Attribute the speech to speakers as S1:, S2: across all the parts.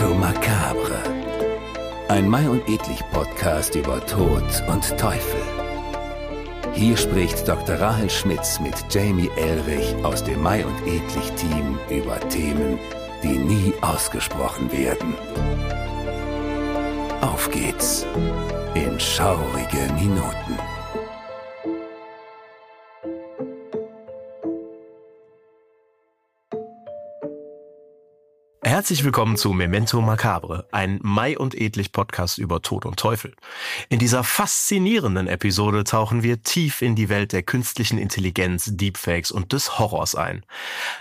S1: Memento Macabre. Ein Mai und Edlich Podcast über Tod und Teufel. Hier spricht Dr. Rahel Schmitz mit Jamie Elrich aus dem Mai und Edlich Team über Themen, die nie ausgesprochen werden. Auf geht's in schaurige Minuten.
S2: Herzlich willkommen zu Memento Macabre, ein Mai und Edlich Podcast über Tod und Teufel. In dieser faszinierenden Episode tauchen wir tief in die Welt der künstlichen Intelligenz, Deepfakes und des Horrors ein.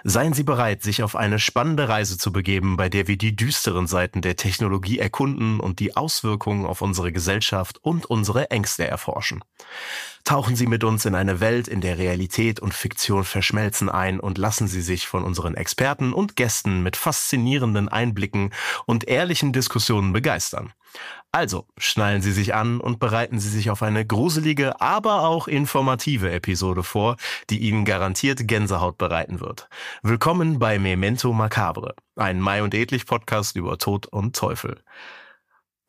S2: Seien Sie bereit, sich auf eine spannende Reise zu begeben, bei der wir die düsteren Seiten der Technologie erkunden und die Auswirkungen auf unsere Gesellschaft und unsere Ängste erforschen. Tauchen Sie mit uns in eine Welt, in der Realität und Fiktion verschmelzen ein und lassen Sie sich von unseren Experten und Gästen mit faszinierenden Einblicken und ehrlichen Diskussionen begeistern. Also, schnallen Sie sich an und bereiten Sie sich auf eine gruselige, aber auch informative Episode vor, die Ihnen garantiert Gänsehaut bereiten wird. Willkommen bei Memento Macabre, ein Mai und Edlich Podcast über Tod und Teufel.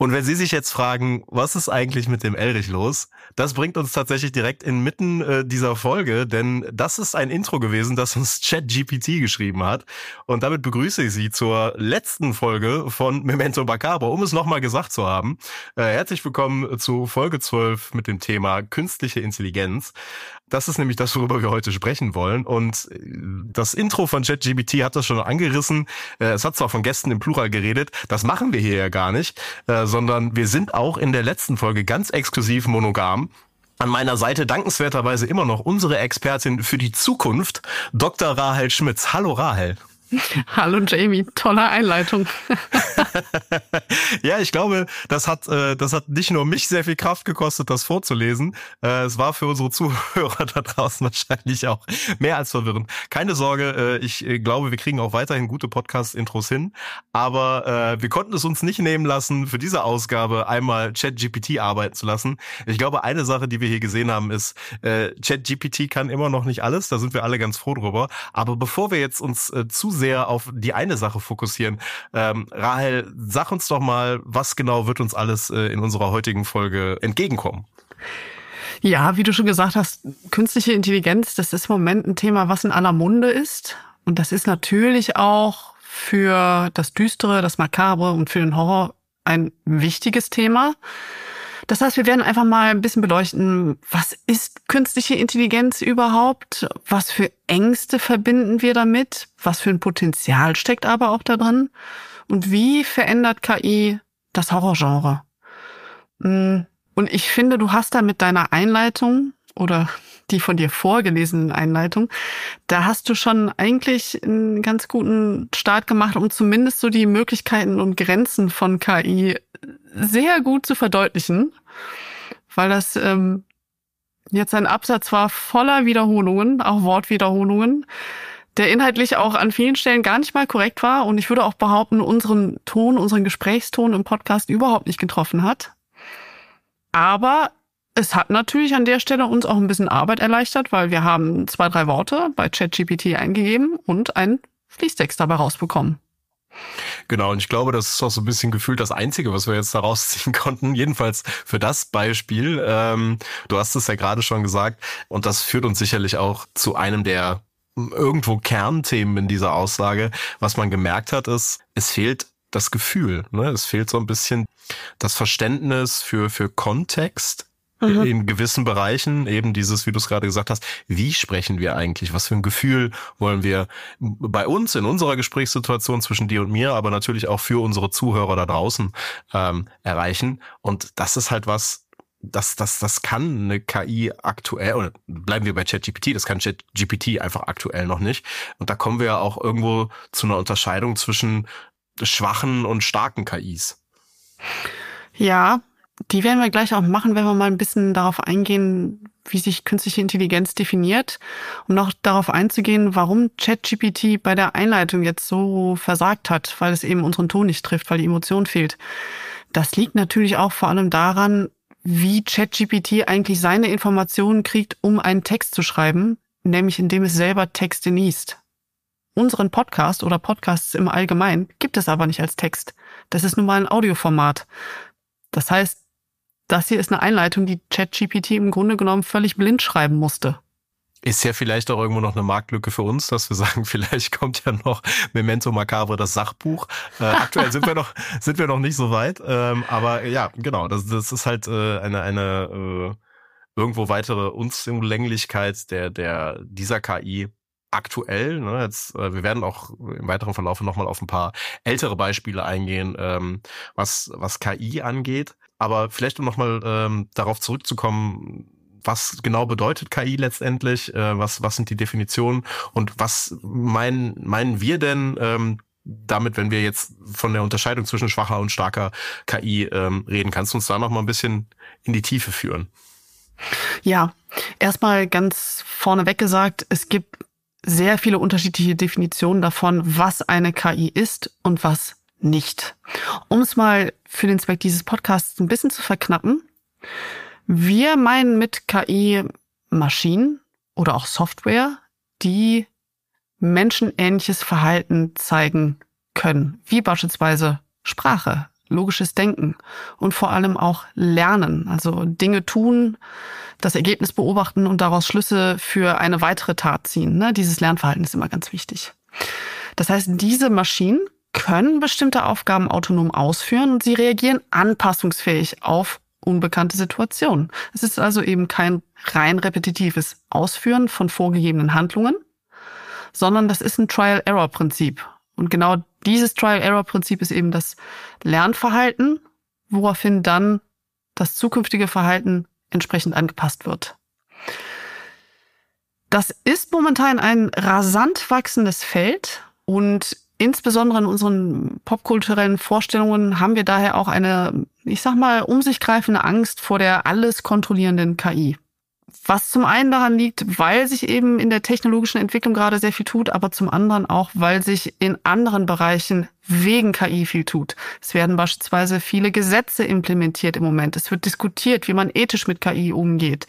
S2: Und wenn Sie sich jetzt fragen, was ist eigentlich mit dem Elrich los? Das bringt uns tatsächlich direkt inmitten äh, dieser Folge, denn das ist ein Intro gewesen, das uns ChatGPT geschrieben hat. Und damit begrüße ich Sie zur letzten Folge von Memento Macabre, um es nochmal gesagt zu haben. Äh, herzlich willkommen zu Folge 12 mit dem Thema künstliche Intelligenz. Das ist nämlich das, worüber wir heute sprechen wollen. Und äh, das Intro von ChatGPT hat das schon angerissen. Äh, es hat zwar von Gästen im Plural geredet, das machen wir hier ja gar nicht, äh, sondern wir sind auch in der letzten Folge ganz exklusiv monogam. An meiner Seite dankenswerterweise immer noch unsere Expertin für die Zukunft, Dr. Rahel Schmitz. Hallo Rahel.
S3: Hallo Jamie, tolle Einleitung.
S2: ja, ich glaube, das hat, äh, das hat nicht nur mich sehr viel Kraft gekostet, das vorzulesen. Äh, es war für unsere Zuhörer da draußen wahrscheinlich auch mehr als verwirrend. Keine Sorge, äh, ich glaube, wir kriegen auch weiterhin gute Podcast-Intros hin. Aber wir konnten es uns nicht nehmen lassen, für diese Ausgabe einmal ChatGPT arbeiten zu lassen. Ich glaube, eine Sache, die wir hier gesehen haben, ist, ChatGPT kann immer noch nicht alles. Da sind wir alle ganz froh drüber. Aber bevor wir jetzt uns zu sehr auf die eine Sache fokussieren. Ähm, Rahel, sag uns doch mal, was genau wird uns alles äh, in unserer heutigen Folge entgegenkommen?
S3: Ja, wie du schon gesagt hast, künstliche Intelligenz, das ist im Moment ein Thema, was in aller Munde ist. Und das ist natürlich auch für das Düstere, das Makabre und für den Horror ein wichtiges Thema. Das heißt, wir werden einfach mal ein bisschen beleuchten, was ist künstliche Intelligenz überhaupt? Was für Ängste verbinden wir damit? Was für ein Potenzial steckt aber auch da drin? Und wie verändert KI das Horrorgenre? Mm, und ich finde, du hast da mit deiner Einleitung oder die von dir vorgelesenen Einleitung, da hast du schon eigentlich einen ganz guten Start gemacht, um zumindest so die Möglichkeiten und Grenzen von KI sehr gut zu verdeutlichen, weil das ähm, jetzt ein Absatz war voller Wiederholungen, auch Wortwiederholungen, der inhaltlich auch an vielen Stellen gar nicht mal korrekt war und ich würde auch behaupten, unseren Ton, unseren Gesprächston im Podcast überhaupt nicht getroffen hat. Aber es hat natürlich an der Stelle uns auch ein bisschen Arbeit erleichtert, weil wir haben zwei, drei Worte bei ChatGPT eingegeben und einen Fließtext dabei rausbekommen.
S2: Genau, und ich glaube, das ist auch so ein bisschen gefühlt das Einzige, was wir jetzt da rausziehen konnten. Jedenfalls für das Beispiel. Ähm, du hast es ja gerade schon gesagt, und das führt uns sicherlich auch zu einem der irgendwo Kernthemen in dieser Aussage. Was man gemerkt hat, ist, es fehlt das Gefühl. Ne? Es fehlt so ein bisschen das Verständnis für, für Kontext in gewissen Bereichen, eben dieses, wie du es gerade gesagt hast, wie sprechen wir eigentlich? Was für ein Gefühl wollen wir bei uns in unserer Gesprächssituation zwischen dir und mir, aber natürlich auch für unsere Zuhörer da draußen ähm, erreichen? Und das ist halt was, das, das, das kann eine KI aktuell, oder bleiben wir bei ChatGPT, das kann ChatGPT einfach aktuell noch nicht. Und da kommen wir ja auch irgendwo zu einer Unterscheidung zwischen schwachen und starken KIs.
S3: Ja, die werden wir gleich auch machen, wenn wir mal ein bisschen darauf eingehen, wie sich künstliche Intelligenz definiert, um noch darauf einzugehen, warum ChatGPT bei der Einleitung jetzt so versagt hat, weil es eben unseren Ton nicht trifft, weil die Emotion fehlt. Das liegt natürlich auch vor allem daran, wie ChatGPT eigentlich seine Informationen kriegt, um einen Text zu schreiben, nämlich indem es selber Texte liest. Unseren Podcast oder Podcasts im Allgemeinen gibt es aber nicht als Text. Das ist nun mal ein Audioformat. Das heißt, das hier ist eine Einleitung, die ChatGPT im Grunde genommen völlig blind schreiben musste.
S2: Ist ja vielleicht auch irgendwo noch eine Marktlücke für uns, dass wir sagen, vielleicht kommt ja noch Memento Macabre, das Sachbuch. Äh, aktuell sind wir noch, sind wir noch nicht so weit. Ähm, aber ja, genau, das, das ist halt äh, eine, eine äh, irgendwo weitere Unzulänglichkeit der, der, dieser KI aktuell. Ne, jetzt, äh, wir werden auch im weiteren Verlauf nochmal auf ein paar ältere Beispiele eingehen, ähm, was, was KI angeht. Aber vielleicht um nochmal ähm, darauf zurückzukommen, was genau bedeutet KI letztendlich, äh, was, was sind die Definitionen und was meinen, meinen wir denn ähm, damit, wenn wir jetzt von der Unterscheidung zwischen schwacher und starker KI ähm, reden? Kannst du uns da noch mal ein bisschen in die Tiefe führen?
S3: Ja, erstmal ganz vorneweg gesagt, es gibt sehr viele unterschiedliche Definitionen davon, was eine KI ist und was nicht. Um es mal für den Zweck dieses Podcasts ein bisschen zu verknappen. Wir meinen mit KI Maschinen oder auch Software, die menschenähnliches Verhalten zeigen können, wie beispielsweise Sprache, logisches Denken und vor allem auch Lernen, also Dinge tun, das Ergebnis beobachten und daraus Schlüsse für eine weitere Tat ziehen. Ne? Dieses Lernverhalten ist immer ganz wichtig. Das heißt, diese Maschinen können bestimmte Aufgaben autonom ausführen und sie reagieren anpassungsfähig auf unbekannte Situationen. Es ist also eben kein rein repetitives Ausführen von vorgegebenen Handlungen, sondern das ist ein Trial-Error-Prinzip. Und genau dieses Trial-Error-Prinzip ist eben das Lernverhalten, woraufhin dann das zukünftige Verhalten entsprechend angepasst wird. Das ist momentan ein rasant wachsendes Feld und insbesondere in unseren popkulturellen Vorstellungen haben wir daher auch eine, ich sag mal, um sich greifende Angst vor der alles kontrollierenden KI. Was zum einen daran liegt, weil sich eben in der technologischen Entwicklung gerade sehr viel tut, aber zum anderen auch, weil sich in anderen Bereichen wegen KI viel tut. Es werden beispielsweise viele Gesetze implementiert im Moment. Es wird diskutiert, wie man ethisch mit KI umgeht.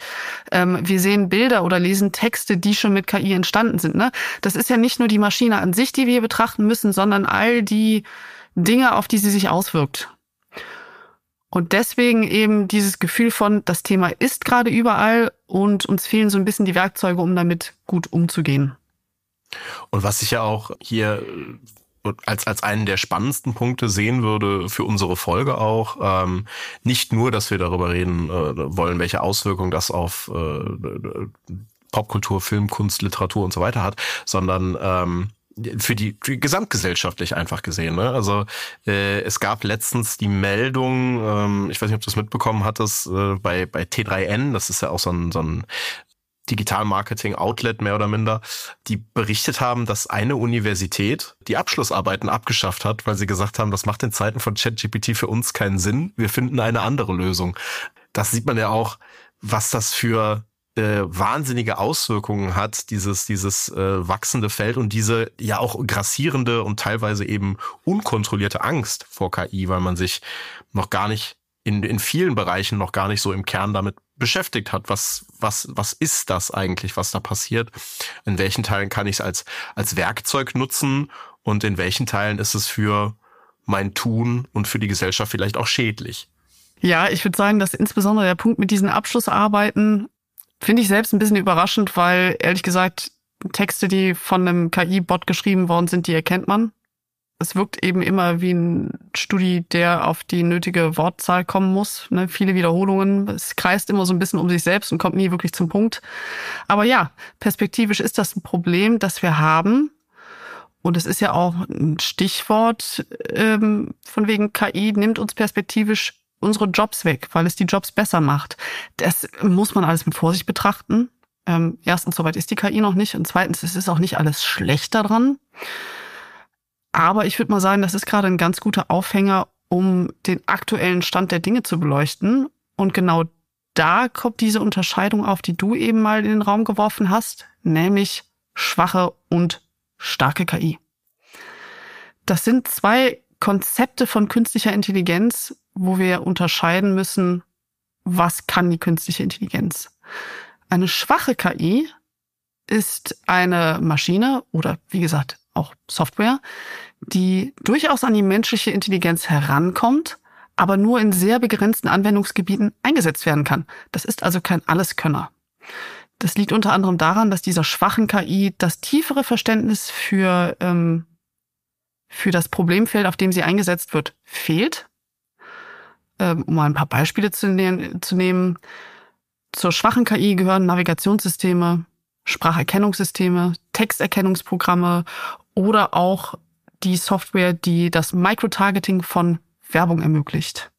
S3: Ähm, wir sehen Bilder oder lesen Texte, die schon mit KI entstanden sind. Ne? Das ist ja nicht nur die Maschine an sich, die wir betrachten müssen, sondern all die Dinge, auf die sie sich auswirkt. Und deswegen eben dieses Gefühl von, das Thema ist gerade überall und uns fehlen so ein bisschen die Werkzeuge, um damit gut umzugehen.
S2: Und was ich ja auch hier äh, als, als einen der spannendsten Punkte sehen würde für unsere Folge auch, ähm, nicht nur, dass wir darüber reden äh, wollen, welche Auswirkungen das auf äh, Popkultur, Film, Kunst, Literatur und so weiter hat, sondern ähm, für die, gesamtgesellschaftlich einfach gesehen. Ne? Also äh, es gab letztens die Meldung, ähm, ich weiß nicht, ob du es mitbekommen hattest, äh, bei, bei T3N, das ist ja auch so ein, so ein Digital-Marketing-Outlet mehr oder minder, die berichtet haben, dass eine Universität die Abschlussarbeiten abgeschafft hat, weil sie gesagt haben, das macht in Zeiten von ChatGPT für uns keinen Sinn, wir finden eine andere Lösung. Das sieht man ja auch, was das für äh, wahnsinnige Auswirkungen hat, dieses, dieses äh, wachsende Feld und diese ja auch grassierende und teilweise eben unkontrollierte Angst vor KI, weil man sich noch gar nicht in, in vielen Bereichen noch gar nicht so im Kern damit beschäftigt hat. Was, was, was ist das eigentlich, was da passiert? In welchen Teilen kann ich es als, als Werkzeug nutzen und in welchen Teilen ist es für mein Tun und für die Gesellschaft vielleicht auch schädlich?
S3: Ja, ich würde sagen, dass insbesondere der Punkt mit diesen Abschlussarbeiten Finde ich selbst ein bisschen überraschend, weil ehrlich gesagt, Texte, die von einem KI-Bot geschrieben worden sind, die erkennt man. Es wirkt eben immer wie ein Studi, der auf die nötige Wortzahl kommen muss. Ne? Viele Wiederholungen. Es kreist immer so ein bisschen um sich selbst und kommt nie wirklich zum Punkt. Aber ja, perspektivisch ist das ein Problem, das wir haben. Und es ist ja auch ein Stichwort ähm, von wegen KI nimmt uns perspektivisch unsere Jobs weg, weil es die Jobs besser macht. Das muss man alles mit Vorsicht betrachten. Ähm, erstens, soweit ist die KI noch nicht. Und zweitens, es ist auch nicht alles schlecht daran. Aber ich würde mal sagen, das ist gerade ein ganz guter Aufhänger, um den aktuellen Stand der Dinge zu beleuchten. Und genau da kommt diese Unterscheidung auf, die du eben mal in den Raum geworfen hast, nämlich schwache und starke KI. Das sind zwei Konzepte von künstlicher Intelligenz, wo wir unterscheiden müssen, was kann die künstliche Intelligenz. Eine schwache KI ist eine Maschine oder wie gesagt auch Software, die durchaus an die menschliche Intelligenz herankommt, aber nur in sehr begrenzten Anwendungsgebieten eingesetzt werden kann. Das ist also kein Alleskönner. Das liegt unter anderem daran, dass dieser schwachen KI das tiefere Verständnis für, ähm, für das Problemfeld, auf dem sie eingesetzt wird, fehlt. Ähm, um mal ein paar Beispiele zu, ne zu nehmen. Zur schwachen KI gehören Navigationssysteme, Spracherkennungssysteme, Texterkennungsprogramme oder auch die Software, die das Microtargeting von Werbung ermöglicht.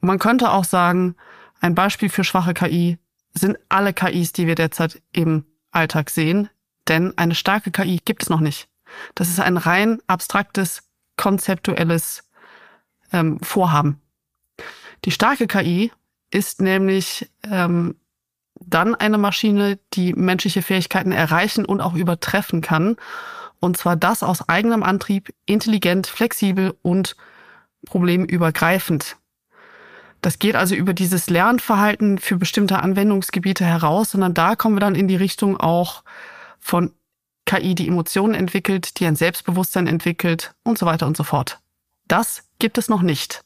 S3: Man könnte auch sagen, ein Beispiel für schwache KI sind alle KIs, die wir derzeit im Alltag sehen, denn eine starke KI gibt es noch nicht. Das ist ein rein abstraktes, konzeptuelles ähm, Vorhaben. Die starke KI ist nämlich ähm, dann eine Maschine, die menschliche Fähigkeiten erreichen und auch übertreffen kann. Und zwar das aus eigenem Antrieb, intelligent, flexibel und problemübergreifend. Das geht also über dieses Lernverhalten für bestimmte Anwendungsgebiete heraus, sondern da kommen wir dann in die Richtung auch von KI, die Emotionen entwickelt, die ein Selbstbewusstsein entwickelt und so weiter und so fort. Das gibt es noch nicht.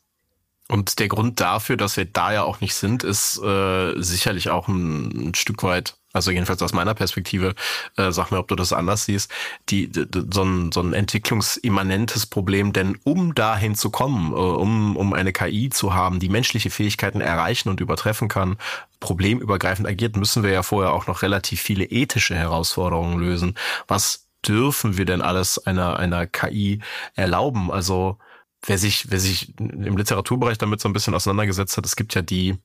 S2: Und der Grund dafür, dass wir da ja auch nicht sind, ist äh, sicherlich auch ein, ein Stück weit also jedenfalls aus meiner Perspektive, äh, sag mir, ob du das anders siehst, die, die, so, ein, so ein entwicklungsimmanentes Problem, denn um dahin zu kommen, äh, um, um eine KI zu haben, die menschliche Fähigkeiten erreichen und übertreffen kann, problemübergreifend agiert, müssen wir ja vorher auch noch relativ viele ethische Herausforderungen lösen. Was dürfen wir denn alles einer, einer KI erlauben? Also wer sich, wer sich im Literaturbereich damit so ein bisschen auseinandergesetzt hat, es gibt ja die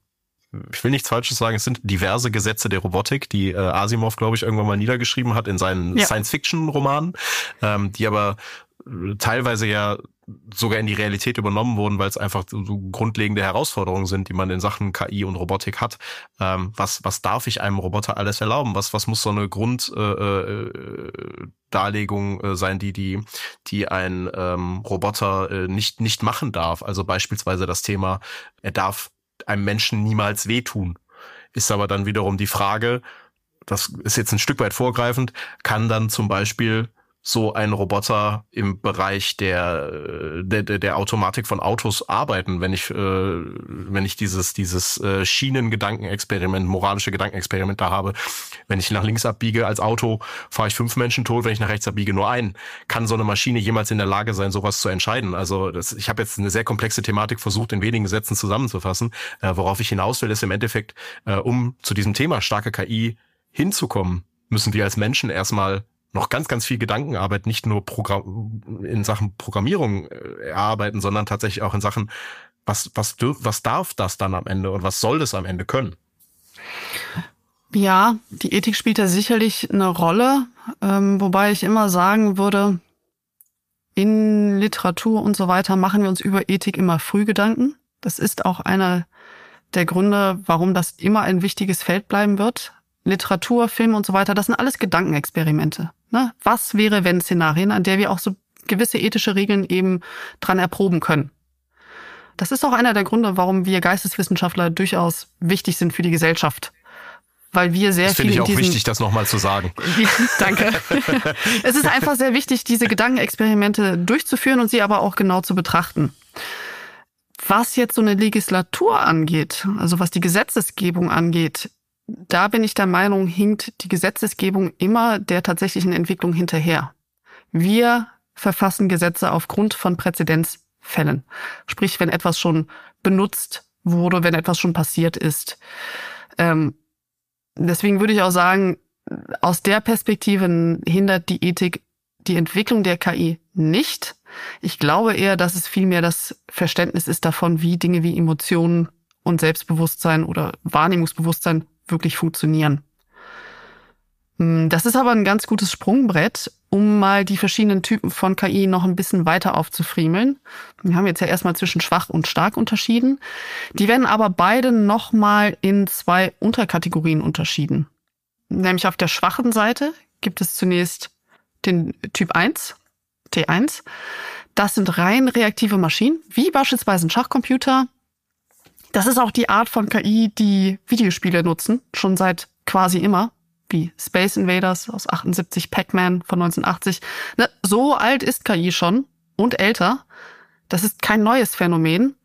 S2: ich will nichts Falsches sagen, es sind diverse Gesetze der Robotik, die äh, Asimov, glaube ich, irgendwann mal niedergeschrieben hat in seinen ja. Science-Fiction-Romanen, ähm, die aber äh, teilweise ja sogar in die Realität übernommen wurden, weil es einfach so grundlegende Herausforderungen sind, die man in Sachen KI und Robotik hat. Ähm, was, was darf ich einem Roboter alles erlauben? Was, was muss so eine Grunddarlegung äh, äh, äh, sein, die, die, die ein ähm, Roboter äh, nicht, nicht machen darf? Also beispielsweise das Thema, er darf einem Menschen niemals wehtun. Ist aber dann wiederum die Frage, das ist jetzt ein Stück weit vorgreifend, kann dann zum Beispiel so ein Roboter im Bereich der, der, der Automatik von Autos arbeiten, wenn ich, äh, wenn ich dieses, dieses äh, Schienengedankenexperiment, moralische Gedankenexperiment da habe. Wenn ich nach links abbiege als Auto, fahre ich fünf Menschen tot, wenn ich nach rechts abbiege nur einen. Kann so eine Maschine jemals in der Lage sein, sowas zu entscheiden? Also das, ich habe jetzt eine sehr komplexe Thematik versucht, in wenigen Sätzen zusammenzufassen. Äh, worauf ich hinaus will, ist im Endeffekt, äh, um zu diesem Thema starke KI hinzukommen, müssen wir als Menschen erstmal noch ganz, ganz viel Gedankenarbeit nicht nur Programm, in Sachen Programmierung äh, erarbeiten, sondern tatsächlich auch in Sachen, was, was, was darf das dann am Ende und was soll das am Ende können?
S3: Ja, die Ethik spielt da sicherlich eine Rolle, ähm, wobei ich immer sagen würde, in Literatur und so weiter machen wir uns über Ethik immer früh Gedanken. Das ist auch einer der Gründe, warum das immer ein wichtiges Feld bleiben wird. Literatur, Film und so weiter, das sind alles Gedankenexperimente. Ne? Was wäre, wenn Szenarien, an der wir auch so gewisse ethische Regeln eben dran erproben können. Das ist auch einer der Gründe, warum wir Geisteswissenschaftler durchaus wichtig sind für die Gesellschaft. Weil wir sehr das
S2: viel. Finde ich auch wichtig, das nochmal zu sagen.
S3: Danke. es ist einfach sehr wichtig, diese Gedankenexperimente durchzuführen und sie aber auch genau zu betrachten. Was jetzt so eine Legislatur angeht, also was die Gesetzesgebung angeht, da bin ich der Meinung, hinkt die Gesetzesgebung immer der tatsächlichen Entwicklung hinterher. Wir verfassen Gesetze aufgrund von Präzedenzfällen. Sprich, wenn etwas schon benutzt wurde, wenn etwas schon passiert ist. Ähm, deswegen würde ich auch sagen, aus der Perspektive hindert die Ethik die Entwicklung der KI nicht. Ich glaube eher, dass es vielmehr das Verständnis ist davon, wie Dinge wie Emotionen und Selbstbewusstsein oder Wahrnehmungsbewusstsein wirklich funktionieren. Hm, das ist aber ein ganz gutes Sprungbrett, um mal die verschiedenen Typen von KI noch ein bisschen weiter aufzufriemeln. Wir haben jetzt ja erstmal zwischen schwach und stark unterschieden. Die werden aber beide nochmal in zwei Unterkategorien unterschieden. Nämlich auf der schwachen Seite gibt es zunächst den Typ 1, T1. Das sind rein reaktive Maschinen, wie beispielsweise ein Schachcomputer, das ist auch die Art von KI, die Videospiele nutzen, schon seit quasi immer. wie Space Invaders aus 78, Pac-Man von 1980. Ne, so alt ist KI schon und älter. Das ist kein neues Phänomen.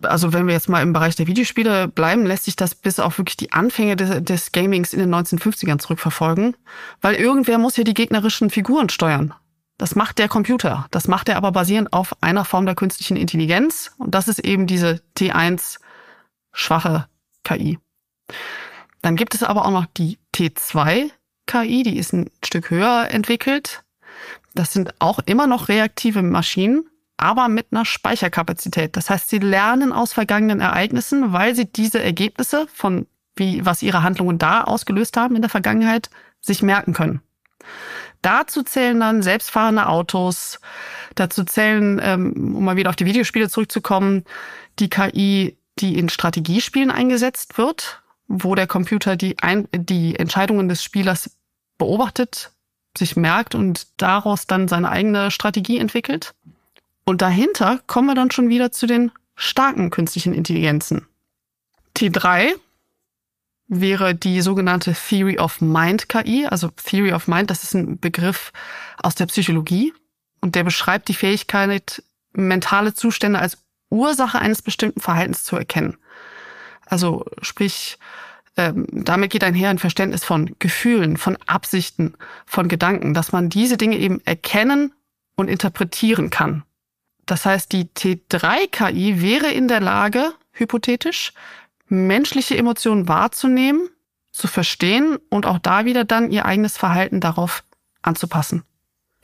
S3: Also wenn wir jetzt mal im Bereich der Videospiele bleiben, lässt sich das bis auf wirklich die Anfänge des, des Gamings in den 1950ern zurückverfolgen, weil irgendwer muss ja die gegnerischen Figuren steuern. Das macht der Computer. Das macht er aber basierend auf einer Form der künstlichen Intelligenz. Und das ist eben diese T1 schwache KI. Dann gibt es aber auch noch die T2 KI, die ist ein Stück höher entwickelt. Das sind auch immer noch reaktive Maschinen, aber mit einer Speicherkapazität. Das heißt, sie lernen aus vergangenen Ereignissen, weil sie diese Ergebnisse von wie, was ihre Handlungen da ausgelöst haben in der Vergangenheit, sich merken können. Dazu zählen dann selbstfahrende Autos, dazu zählen, ähm, um mal wieder auf die Videospiele zurückzukommen, die KI, die in Strategiespielen eingesetzt wird, wo der Computer die, Ein die Entscheidungen des Spielers beobachtet, sich merkt und daraus dann seine eigene Strategie entwickelt. Und dahinter kommen wir dann schon wieder zu den starken künstlichen Intelligenzen. T3 wäre die sogenannte Theory of Mind KI. Also Theory of Mind, das ist ein Begriff aus der Psychologie und der beschreibt die Fähigkeit, mentale Zustände als Ursache eines bestimmten Verhaltens zu erkennen. Also sprich, ähm, damit geht einher ein Verständnis von Gefühlen, von Absichten, von Gedanken, dass man diese Dinge eben erkennen und interpretieren kann. Das heißt, die T3-KI wäre in der Lage, hypothetisch, menschliche Emotionen wahrzunehmen, zu verstehen und auch da wieder dann ihr eigenes Verhalten darauf anzupassen.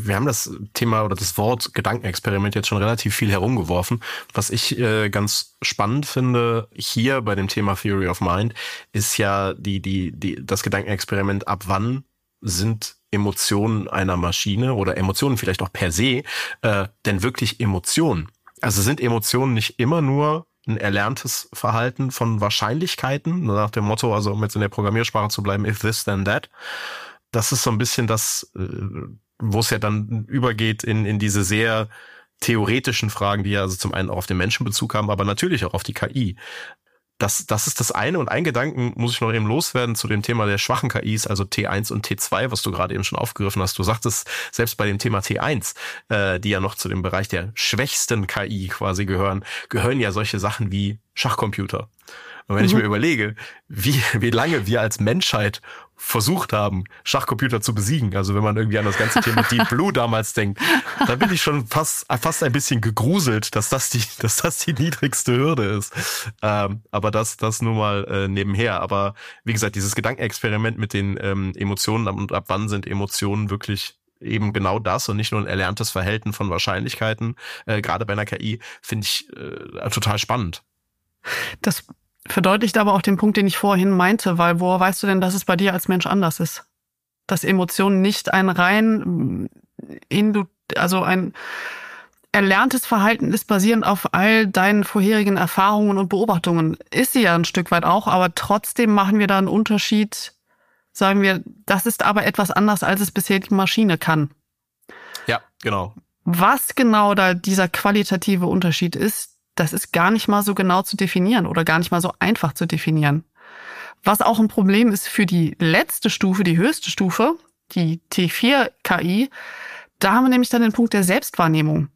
S2: Wir haben das Thema oder das Wort Gedankenexperiment jetzt schon relativ viel herumgeworfen. Was ich äh, ganz spannend finde hier bei dem Thema Theory of Mind ist ja die die die das Gedankenexperiment ab wann sind Emotionen einer Maschine oder Emotionen vielleicht auch per se äh, denn wirklich Emotionen? Also sind Emotionen nicht immer nur ein erlerntes Verhalten von Wahrscheinlichkeiten, nach dem Motto, also um jetzt in der Programmiersprache zu bleiben, if this then that. Das ist so ein bisschen das, äh, wo es ja dann übergeht in, in diese sehr theoretischen Fragen, die ja also zum einen auch auf den Menschen Bezug haben, aber natürlich auch auf die KI. Das, das ist das eine. Und ein Gedanken muss ich noch eben loswerden zu dem Thema der schwachen KIs, also T1 und T2, was du gerade eben schon aufgegriffen hast. Du sagtest selbst bei dem Thema T1, äh, die ja noch zu dem Bereich der schwächsten KI quasi gehören, gehören ja solche Sachen wie Schachcomputer. Und wenn mhm. ich mir überlege, wie, wie lange wir als Menschheit versucht haben, Schachcomputer zu besiegen, also wenn man irgendwie an das ganze Thema Deep Blue damals denkt, da bin ich schon fast, fast ein bisschen gegruselt, dass das die, dass das die niedrigste Hürde ist. Ähm, aber das, das nur mal äh, nebenher. Aber wie gesagt, dieses Gedankenexperiment mit den ähm, Emotionen und ab wann sind Emotionen wirklich eben genau das und nicht nur ein erlerntes Verhalten von Wahrscheinlichkeiten, äh, gerade bei einer KI, finde ich äh, total spannend.
S3: Das verdeutlicht aber auch den Punkt, den ich vorhin meinte, weil woher weißt du denn, dass es bei dir als Mensch anders ist? Dass Emotionen nicht ein rein, in also ein erlerntes Verhalten ist basierend auf all deinen vorherigen Erfahrungen und Beobachtungen. Ist sie ja ein Stück weit auch, aber trotzdem machen wir da einen Unterschied. Sagen wir, das ist aber etwas anders, als es bisher die Maschine kann.
S2: Ja, genau.
S3: Was genau da dieser qualitative Unterschied ist, das ist gar nicht mal so genau zu definieren oder gar nicht mal so einfach zu definieren. Was auch ein Problem ist für die letzte Stufe, die höchste Stufe, die T4 KI, da haben wir nämlich dann den Punkt der Selbstwahrnehmung.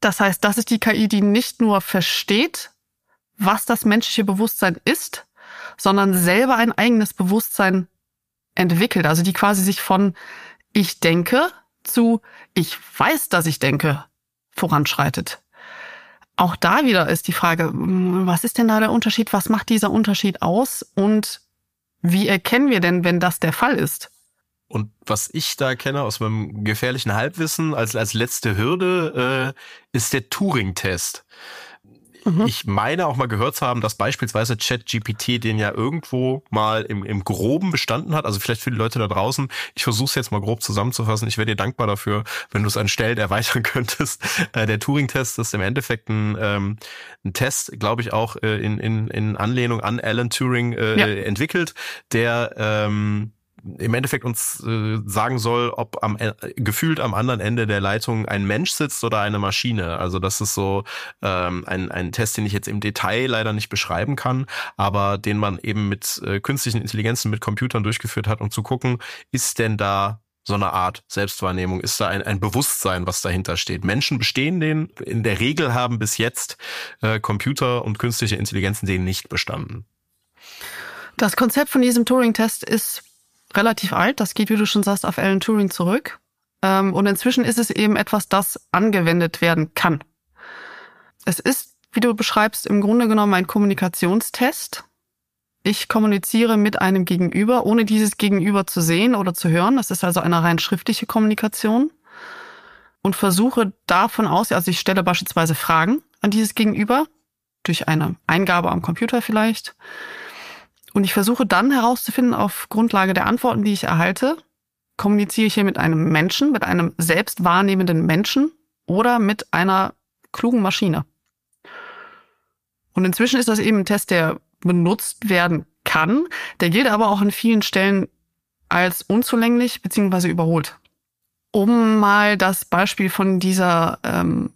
S3: Das heißt, das ist die KI, die nicht nur versteht, was das menschliche Bewusstsein ist, sondern selber ein eigenes Bewusstsein entwickelt. Also die quasi sich von ich denke zu ich weiß, dass ich denke voranschreitet auch da wieder ist die Frage, was ist denn da der Unterschied? Was macht dieser Unterschied aus? Und wie erkennen wir denn, wenn das der Fall ist?
S2: Und was ich da kenne aus meinem gefährlichen Halbwissen als, als letzte Hürde, äh, ist der Turing-Test. Mhm. Ich meine auch mal gehört zu haben, dass beispielsweise ChatGPT den ja irgendwo mal im, im Groben bestanden hat. Also vielleicht für die Leute da draußen. Ich versuche es jetzt mal grob zusammenzufassen. Ich wäre dir dankbar dafür, wenn du es an Stellen erweitern könntest. Äh, der Turing-Test ist im Endeffekt ein, ähm, ein Test, glaube ich, auch äh, in, in, in Anlehnung an Alan Turing äh, ja. entwickelt, der ähm, im Endeffekt uns äh, sagen soll, ob am äh, gefühlt am anderen Ende der Leitung ein Mensch sitzt oder eine Maschine. Also das ist so ähm, ein, ein Test, den ich jetzt im Detail leider nicht beschreiben kann, aber den man eben mit äh, künstlichen Intelligenzen, mit Computern durchgeführt hat, um zu gucken, ist denn da so eine Art Selbstwahrnehmung? Ist da ein, ein Bewusstsein, was dahinter steht? Menschen bestehen den, in der Regel haben bis jetzt äh, Computer und künstliche Intelligenzen den nicht bestanden.
S3: Das Konzept von diesem Turing-Test ist relativ alt. Das geht, wie du schon sagst, auf Alan Turing zurück. Ähm, und inzwischen ist es eben etwas, das angewendet werden kann. Es ist, wie du beschreibst, im Grunde genommen ein Kommunikationstest ich kommuniziere mit einem Gegenüber, ohne dieses Gegenüber zu sehen oder zu hören. Das ist also eine rein schriftliche Kommunikation. Und versuche davon aus, also ich stelle beispielsweise Fragen an dieses Gegenüber, durch eine Eingabe am Computer vielleicht. Und ich versuche dann herauszufinden, auf Grundlage der Antworten, die ich erhalte, kommuniziere ich hier mit einem Menschen, mit einem selbst wahrnehmenden Menschen oder mit einer klugen Maschine. Und inzwischen ist das eben ein Test, der benutzt werden kann. Der gilt aber auch an vielen Stellen als unzulänglich bzw. überholt. Um mal das Beispiel von dieser ähm,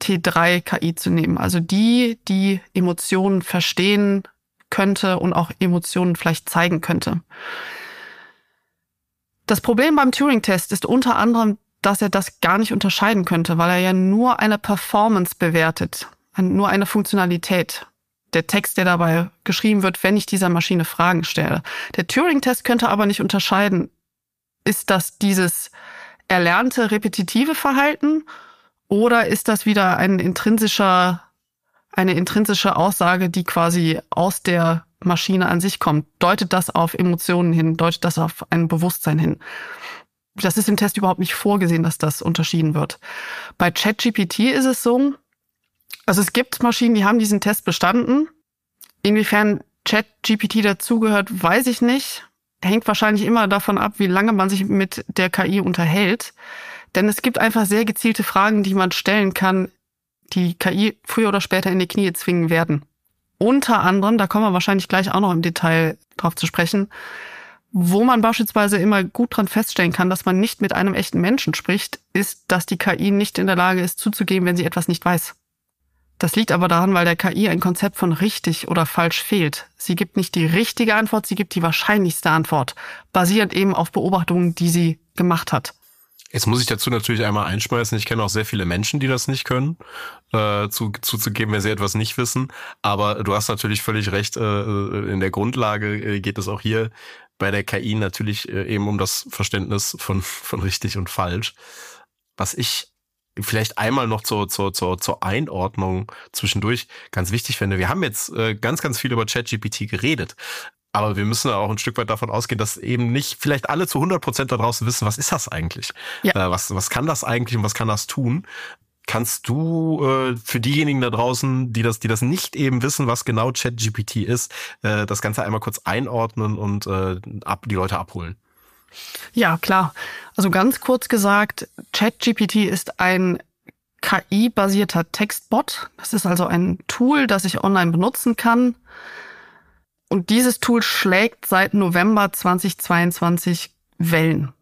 S3: T3-KI zu nehmen, also die, die Emotionen verstehen könnte und auch Emotionen vielleicht zeigen könnte. Das Problem beim Turing-Test ist unter anderem, dass er das gar nicht unterscheiden könnte, weil er ja nur eine Performance bewertet, nur eine Funktionalität der Text, der dabei geschrieben wird, wenn ich dieser Maschine Fragen stelle. Der Turing-Test könnte aber nicht unterscheiden, ist das dieses erlernte repetitive Verhalten oder ist das wieder ein intrinsischer, eine intrinsische Aussage, die quasi aus der Maschine an sich kommt? Deutet das auf Emotionen hin? Deutet das auf ein Bewusstsein hin? Das ist im Test überhaupt nicht vorgesehen, dass das unterschieden wird. Bei ChatGPT ist es so, also es gibt Maschinen, die haben diesen Test bestanden. Inwiefern ChatGPT dazugehört, weiß ich nicht. Hängt wahrscheinlich immer davon ab, wie lange man sich mit der KI unterhält. Denn es gibt einfach sehr gezielte Fragen, die man stellen kann, die KI früher oder später in die Knie zwingen werden. Unter anderem, da kommen wir wahrscheinlich gleich auch noch im Detail drauf zu sprechen, wo man beispielsweise immer gut dran feststellen kann, dass man nicht mit einem echten Menschen spricht, ist, dass die KI nicht in der Lage ist zuzugeben, wenn sie etwas nicht weiß. Das liegt aber daran, weil der KI ein Konzept von richtig oder falsch fehlt. Sie gibt nicht die richtige Antwort, sie gibt die wahrscheinlichste Antwort, basierend eben auf Beobachtungen, die sie gemacht hat.
S2: Jetzt muss ich dazu natürlich einmal einschmeißen. Ich kenne auch sehr viele Menschen, die das nicht können, äh, zu, zuzugeben, wenn sie etwas nicht wissen. Aber du hast natürlich völlig recht. Äh, in der Grundlage äh, geht es auch hier bei der KI natürlich äh, eben um das Verständnis von, von richtig und falsch. Was ich vielleicht einmal noch zur, zur, zur, zur Einordnung zwischendurch ganz wichtig finde. Wir haben jetzt äh, ganz, ganz viel über ChatGPT geredet. Aber wir müssen auch ein Stück weit davon ausgehen, dass eben nicht vielleicht alle zu 100 Prozent da draußen wissen, was ist das eigentlich? Ja. Äh, was, was kann das eigentlich und was kann das tun? Kannst du äh, für diejenigen da draußen, die das, die das nicht eben wissen, was genau ChatGPT ist, äh, das Ganze einmal kurz einordnen und äh, ab, die Leute abholen?
S3: Ja, klar. Also ganz kurz gesagt, ChatGPT ist ein KI-basierter Textbot. Das ist also ein Tool, das ich online benutzen kann. Und dieses Tool schlägt seit November 2022 Wellen.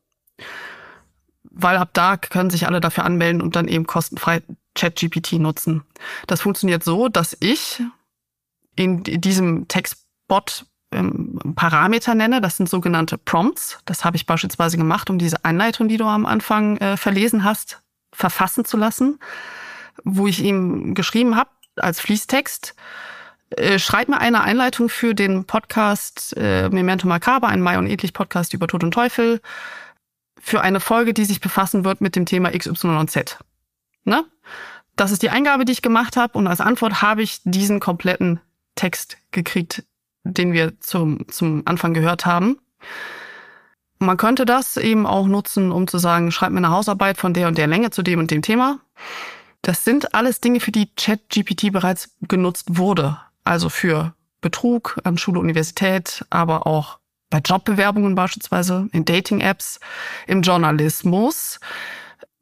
S3: Weil ab da können sich alle dafür anmelden und dann eben kostenfrei ChatGPT nutzen. Das funktioniert so, dass ich in diesem Textbot ähm, Parameter nenne. Das sind sogenannte Prompts. Das habe ich beispielsweise gemacht, um diese Einleitung, die du am Anfang äh, verlesen hast, verfassen zu lassen, wo ich ihm geschrieben habe als Fließtext. Äh, schreib mir eine Einleitung für den Podcast äh, Memento Macabre, ein Mai und Edlich Podcast über Tod und Teufel, für eine Folge, die sich befassen wird mit dem Thema X, Y und Z. Ne? Das ist die Eingabe, die ich gemacht habe und als Antwort habe ich diesen kompletten Text gekriegt, den wir zum, zum Anfang gehört haben. Man könnte das eben auch nutzen, um zu sagen, schreib mir eine Hausarbeit von der und der Länge zu dem und dem Thema. Das sind alles Dinge, für die ChatGPT bereits genutzt wurde. Also für Betrug an Schule, Universität, aber auch bei Jobbewerbungen beispielsweise, in Dating-Apps, im Journalismus.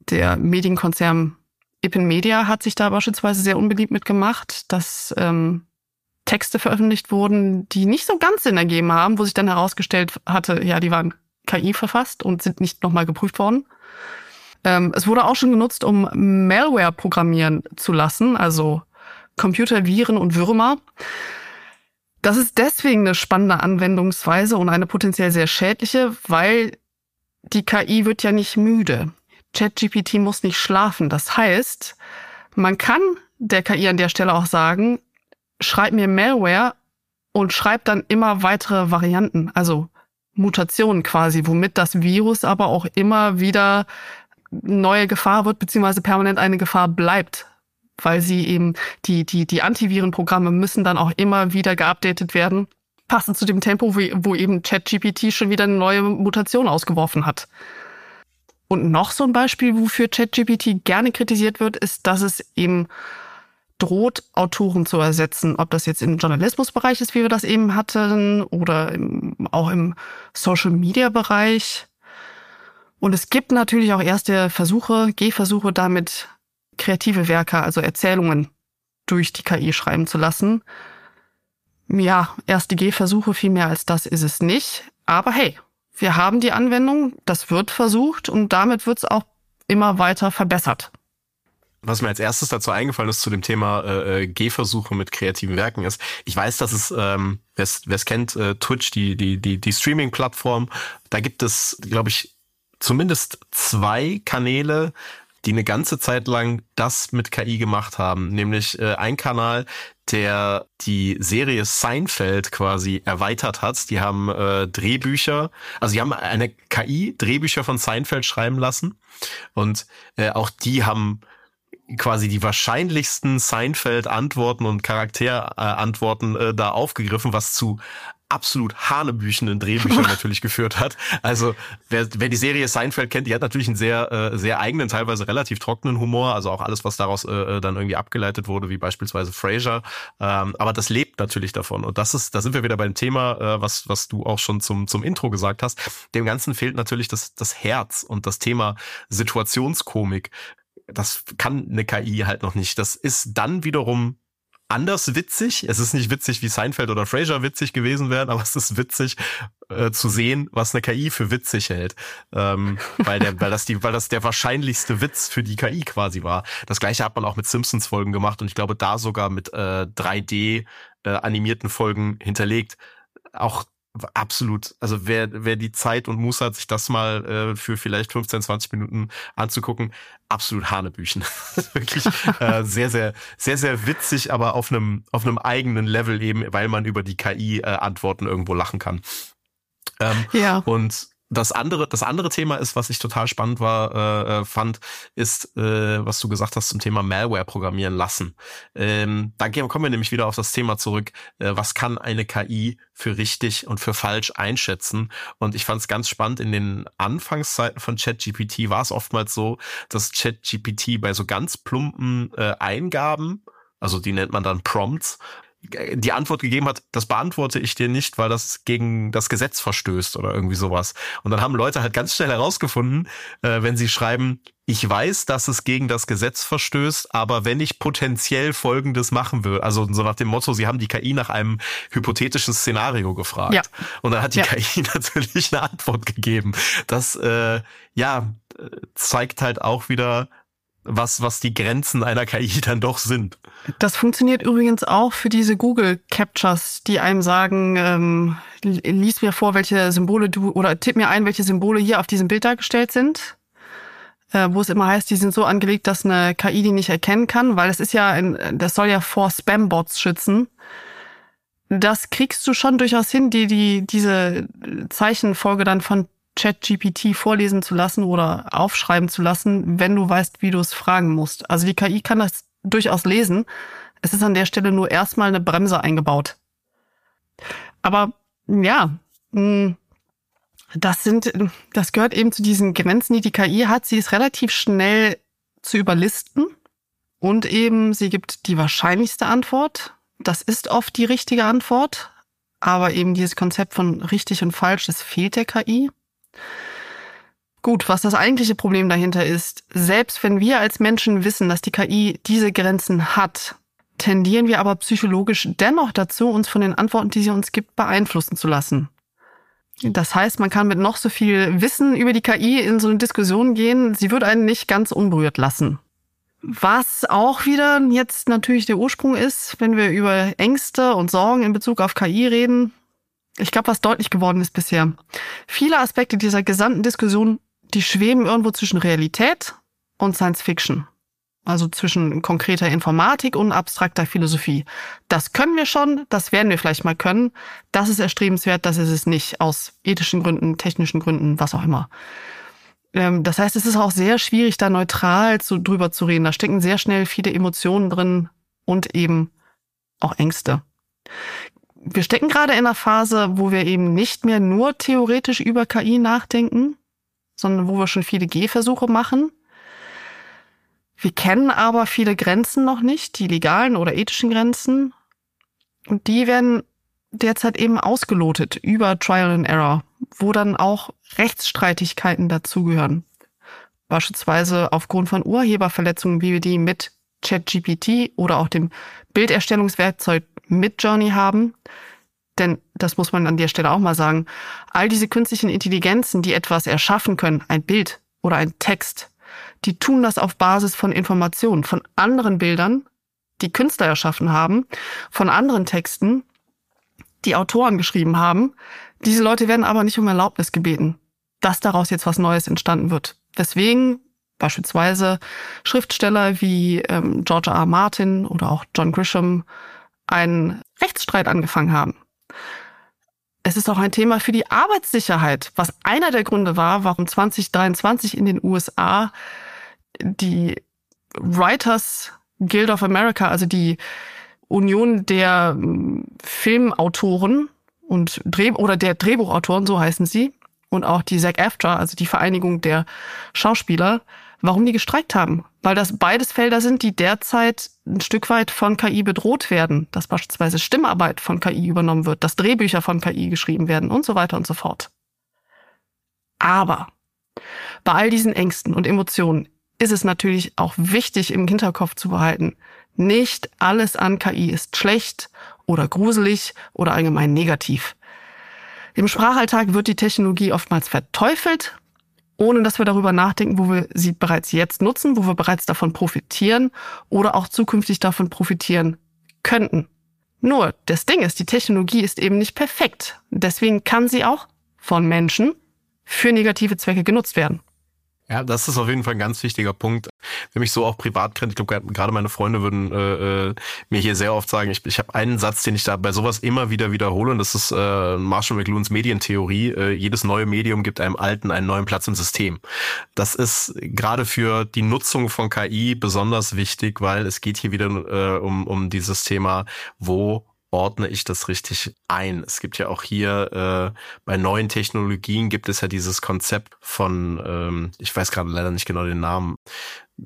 S3: Der Medienkonzern Ippen Media hat sich da beispielsweise sehr unbeliebt mitgemacht, dass ähm, Texte veröffentlicht wurden, die nicht so ganz Sinn ergeben haben, wo sich dann herausgestellt hatte, ja, die waren KI verfasst und sind nicht nochmal geprüft worden. Ähm, es wurde auch schon genutzt, um Malware programmieren zu lassen, also Computerviren und Würmer. Das ist deswegen eine spannende Anwendungsweise und eine potenziell sehr schädliche, weil die KI wird ja nicht müde. ChatGPT muss nicht schlafen. Das heißt, man kann der KI an der Stelle auch sagen, schreib mir Malware und schreib dann immer weitere Varianten, also Mutationen quasi, womit das Virus aber auch immer wieder neue Gefahr wird, beziehungsweise permanent eine Gefahr bleibt, weil sie eben die, die, die Antivirenprogramme müssen dann auch immer wieder geupdatet werden, passend zu dem Tempo, wo, wo eben ChatGPT schon wieder eine neue Mutation ausgeworfen hat. Und noch so ein Beispiel, wofür ChatGPT gerne kritisiert wird, ist, dass es eben droht, Autoren zu ersetzen. Ob das jetzt im Journalismusbereich ist, wie wir das eben hatten, oder im, auch im Social-Media-Bereich. Und es gibt natürlich auch erste Versuche, Gehversuche damit, kreative Werke, also Erzählungen durch die KI schreiben zu lassen. Ja, erste Gehversuche, viel mehr als das ist es nicht. Aber hey, wir haben die Anwendung, das wird versucht und damit wird es auch immer weiter verbessert.
S2: Was mir als erstes dazu eingefallen ist zu dem Thema äh, äh Gehversuche mit kreativen Werken ist, ich weiß, dass es, ähm, wer es kennt, äh, Twitch, die, die, die, die Streaming-Plattform, da gibt es, glaube ich, zumindest zwei Kanäle, die eine ganze Zeit lang das mit KI gemacht haben. Nämlich äh, ein Kanal, der die Serie Seinfeld quasi erweitert hat. Die haben äh, Drehbücher, also die haben eine KI Drehbücher von Seinfeld schreiben lassen und äh, auch die haben quasi die wahrscheinlichsten Seinfeld-Antworten und Charakterantworten äh, da aufgegriffen, was zu absolut hanebüchenden Drehbüchern natürlich geführt hat. Also wer, wer die Serie Seinfeld kennt, die hat natürlich einen sehr, äh, sehr eigenen, teilweise relativ trockenen Humor, also auch alles, was daraus äh, äh, dann irgendwie abgeleitet wurde, wie beispielsweise Frasier. Ähm, aber das lebt natürlich davon. Und das ist, da sind wir wieder beim Thema, äh, was, was du auch schon zum, zum Intro gesagt hast. Dem Ganzen fehlt natürlich das, das Herz und das Thema Situationskomik. Das kann eine KI halt noch nicht. Das ist dann wiederum anders witzig. Es ist nicht witzig, wie Seinfeld oder Frasier witzig gewesen wären, aber es ist witzig äh, zu sehen, was eine KI für witzig hält, ähm, weil der, weil das die, weil das der wahrscheinlichste Witz für die KI quasi war. Das gleiche hat man auch mit Simpsons Folgen gemacht und ich glaube da sogar mit äh, 3D äh, animierten Folgen hinterlegt. Auch absolut, also wer, wer die Zeit und Muße hat, sich das mal äh, für vielleicht 15, 20 Minuten anzugucken, absolut Hanebüchen. Wirklich äh, sehr, sehr, sehr, sehr witzig, aber auf einem, auf einem eigenen Level eben, weil man über die KI-Antworten äh, irgendwo lachen kann. Ähm, ja. Und das andere, das andere Thema ist, was ich total spannend war, äh, äh, fand, ist, äh, was du gesagt hast zum Thema Malware programmieren lassen. Ähm, da kommen wir nämlich wieder auf das Thema zurück. Äh, was kann eine KI für richtig und für falsch einschätzen? Und ich fand es ganz spannend. In den Anfangszeiten von ChatGPT war es oftmals so, dass ChatGPT bei so ganz plumpen äh, Eingaben, also die nennt man dann Prompts, die Antwort gegeben hat, das beantworte ich dir nicht, weil das gegen das Gesetz verstößt oder irgendwie sowas. Und dann haben Leute halt ganz schnell herausgefunden, äh, wenn sie schreiben, ich weiß, dass es gegen das Gesetz verstößt, aber wenn ich potenziell Folgendes machen will, also so nach dem Motto, sie haben die KI nach einem hypothetischen Szenario gefragt. Ja. Und dann hat die ja. KI natürlich eine Antwort gegeben. Das, äh, ja, zeigt halt auch wieder, was, was die Grenzen einer KI dann doch sind.
S3: Das funktioniert übrigens auch für diese Google Captures, die einem sagen, ähm, lies mir vor, welche Symbole du oder tipp mir ein, welche Symbole hier auf diesem Bild dargestellt sind. Äh, wo es immer heißt, die sind so angelegt, dass eine KI die nicht erkennen kann, weil es ist ja, ein, das soll ja vor Spam-Bots schützen. Das kriegst du schon durchaus hin, die, die, diese Zeichenfolge dann von ChatGPT vorlesen zu lassen oder aufschreiben zu lassen, wenn du weißt, wie du es fragen musst. Also die KI kann das durchaus lesen. Es ist an der Stelle nur erstmal eine Bremse eingebaut. Aber ja, hm, das sind, das gehört eben zu diesen Grenzen, die die KI hat. Sie ist relativ schnell zu überlisten und eben sie gibt die wahrscheinlichste Antwort. Das ist oft die richtige Antwort, aber eben dieses Konzept von richtig und falsch, das fehlt der KI. Gut, was das eigentliche Problem dahinter ist, selbst wenn wir als Menschen wissen, dass die KI diese Grenzen hat, tendieren wir aber psychologisch dennoch dazu, uns von den Antworten, die sie uns gibt, beeinflussen zu lassen. Das heißt, man kann mit noch so viel Wissen über die KI in so eine Diskussion gehen. Sie wird einen nicht ganz unberührt lassen. Was auch wieder jetzt natürlich der Ursprung ist, wenn wir über Ängste und Sorgen in Bezug auf KI reden. Ich glaube, was deutlich geworden ist bisher. Viele Aspekte dieser gesamten Diskussion, die schweben irgendwo zwischen Realität und Science Fiction. Also zwischen konkreter Informatik und abstrakter Philosophie. Das können wir schon, das werden wir vielleicht mal können. Das ist erstrebenswert, das ist es nicht. Aus ethischen Gründen, technischen Gründen, was auch immer. Ähm, das heißt, es ist auch sehr schwierig, da neutral zu, drüber zu reden. Da stecken sehr schnell viele Emotionen drin und eben auch Ängste. Wir stecken gerade in einer Phase, wo wir eben nicht mehr nur theoretisch über KI nachdenken, sondern wo wir schon viele Gehversuche machen wir kennen aber viele Grenzen noch nicht, die legalen oder ethischen Grenzen. Und die werden derzeit eben ausgelotet über Trial and Error, wo dann auch Rechtsstreitigkeiten dazugehören. Beispielsweise aufgrund von Urheberverletzungen, wie wir die mit ChatGPT oder auch dem Bilderstellungswerkzeug Midjourney haben. Denn das muss man an der Stelle auch mal sagen. All diese künstlichen Intelligenzen, die etwas erschaffen können, ein Bild oder ein Text, die tun das auf Basis von Informationen, von anderen Bildern, die Künstler erschaffen haben, von anderen Texten, die Autoren geschrieben haben. Diese Leute werden aber nicht um Erlaubnis gebeten, dass daraus jetzt was Neues entstanden wird. Deswegen beispielsweise Schriftsteller wie ähm, George R. R. Martin oder auch John Grisham einen Rechtsstreit angefangen haben. Es ist auch ein Thema für die Arbeitssicherheit, was einer der Gründe war, warum 2023 in den USA die Writers Guild of America, also die Union der hm, Filmautoren und Dreh oder der Drehbuchautoren, so heißen sie, und auch die SAG-AFTRA, also die Vereinigung der Schauspieler, warum die gestreikt haben. Weil das beides Felder sind, die derzeit ein Stück weit von KI bedroht werden, dass beispielsweise Stimmarbeit von KI übernommen wird, dass Drehbücher von KI geschrieben werden und so weiter und so fort. Aber bei all diesen Ängsten und Emotionen ist es natürlich auch wichtig im Hinterkopf zu behalten, nicht alles an KI ist schlecht oder gruselig oder allgemein negativ. Im Sprachalltag wird die Technologie oftmals verteufelt, ohne dass wir darüber nachdenken, wo wir sie bereits jetzt nutzen, wo wir bereits davon profitieren oder auch zukünftig davon profitieren könnten. Nur, das Ding ist, die Technologie ist eben nicht perfekt. Deswegen kann sie auch von Menschen für negative Zwecke genutzt werden.
S2: Ja, das ist auf jeden Fall ein ganz wichtiger Punkt. Wenn mich so auch privat kennt, ich glaube, gerade meine Freunde würden äh, äh, mir hier sehr oft sagen, ich, ich habe einen Satz, den ich da bei sowas immer wieder wiederhole, und das ist äh, Marshall McLuhans Medientheorie. Äh, jedes neue Medium gibt einem alten einen neuen Platz im System. Das ist gerade für die Nutzung von KI besonders wichtig, weil es geht hier wieder äh, um, um dieses Thema, wo ordne ich das richtig ein? Es gibt ja auch hier äh, bei neuen Technologien gibt es ja dieses Konzept von, ähm, ich weiß gerade leider nicht genau den Namen,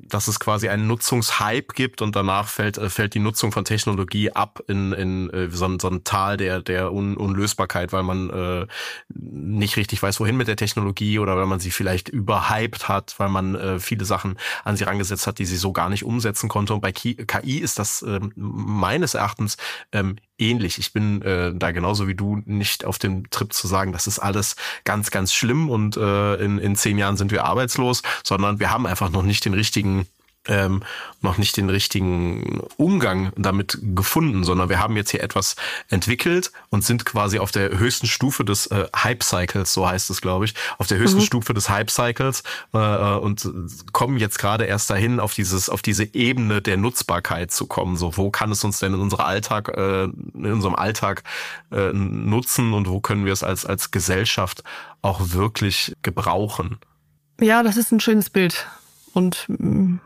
S2: dass es quasi einen Nutzungshype gibt und danach fällt, äh, fällt die Nutzung von Technologie ab in, in äh, so, ein, so ein Tal der, der Un Unlösbarkeit, weil man äh, nicht richtig weiß, wohin mit der Technologie oder weil man sie vielleicht überhyped hat, weil man äh, viele Sachen an sie rangesetzt hat, die sie so gar nicht umsetzen konnte. Und bei KI ist das äh, meines Erachtens ähm, ähnlich. Ich bin äh, da genauso wie du nicht auf dem Trip zu sagen, das ist alles ganz, ganz schlimm und äh, in, in zehn Jahren sind wir arbeitslos, sondern wir haben einfach noch nicht den richtigen ähm, noch nicht den richtigen Umgang damit gefunden, sondern wir haben jetzt hier etwas entwickelt und sind quasi auf der höchsten Stufe des äh, Hype-Cycles, so heißt es, glaube ich, auf der höchsten mhm. Stufe des Hype-Cycles äh, und kommen jetzt gerade erst dahin, auf dieses, auf diese Ebene der Nutzbarkeit zu kommen. So, wo kann es uns denn in unserem Alltag, äh, in unserem Alltag äh, nutzen und wo können wir es als als Gesellschaft auch wirklich gebrauchen?
S3: Ja, das ist ein schönes Bild und mm,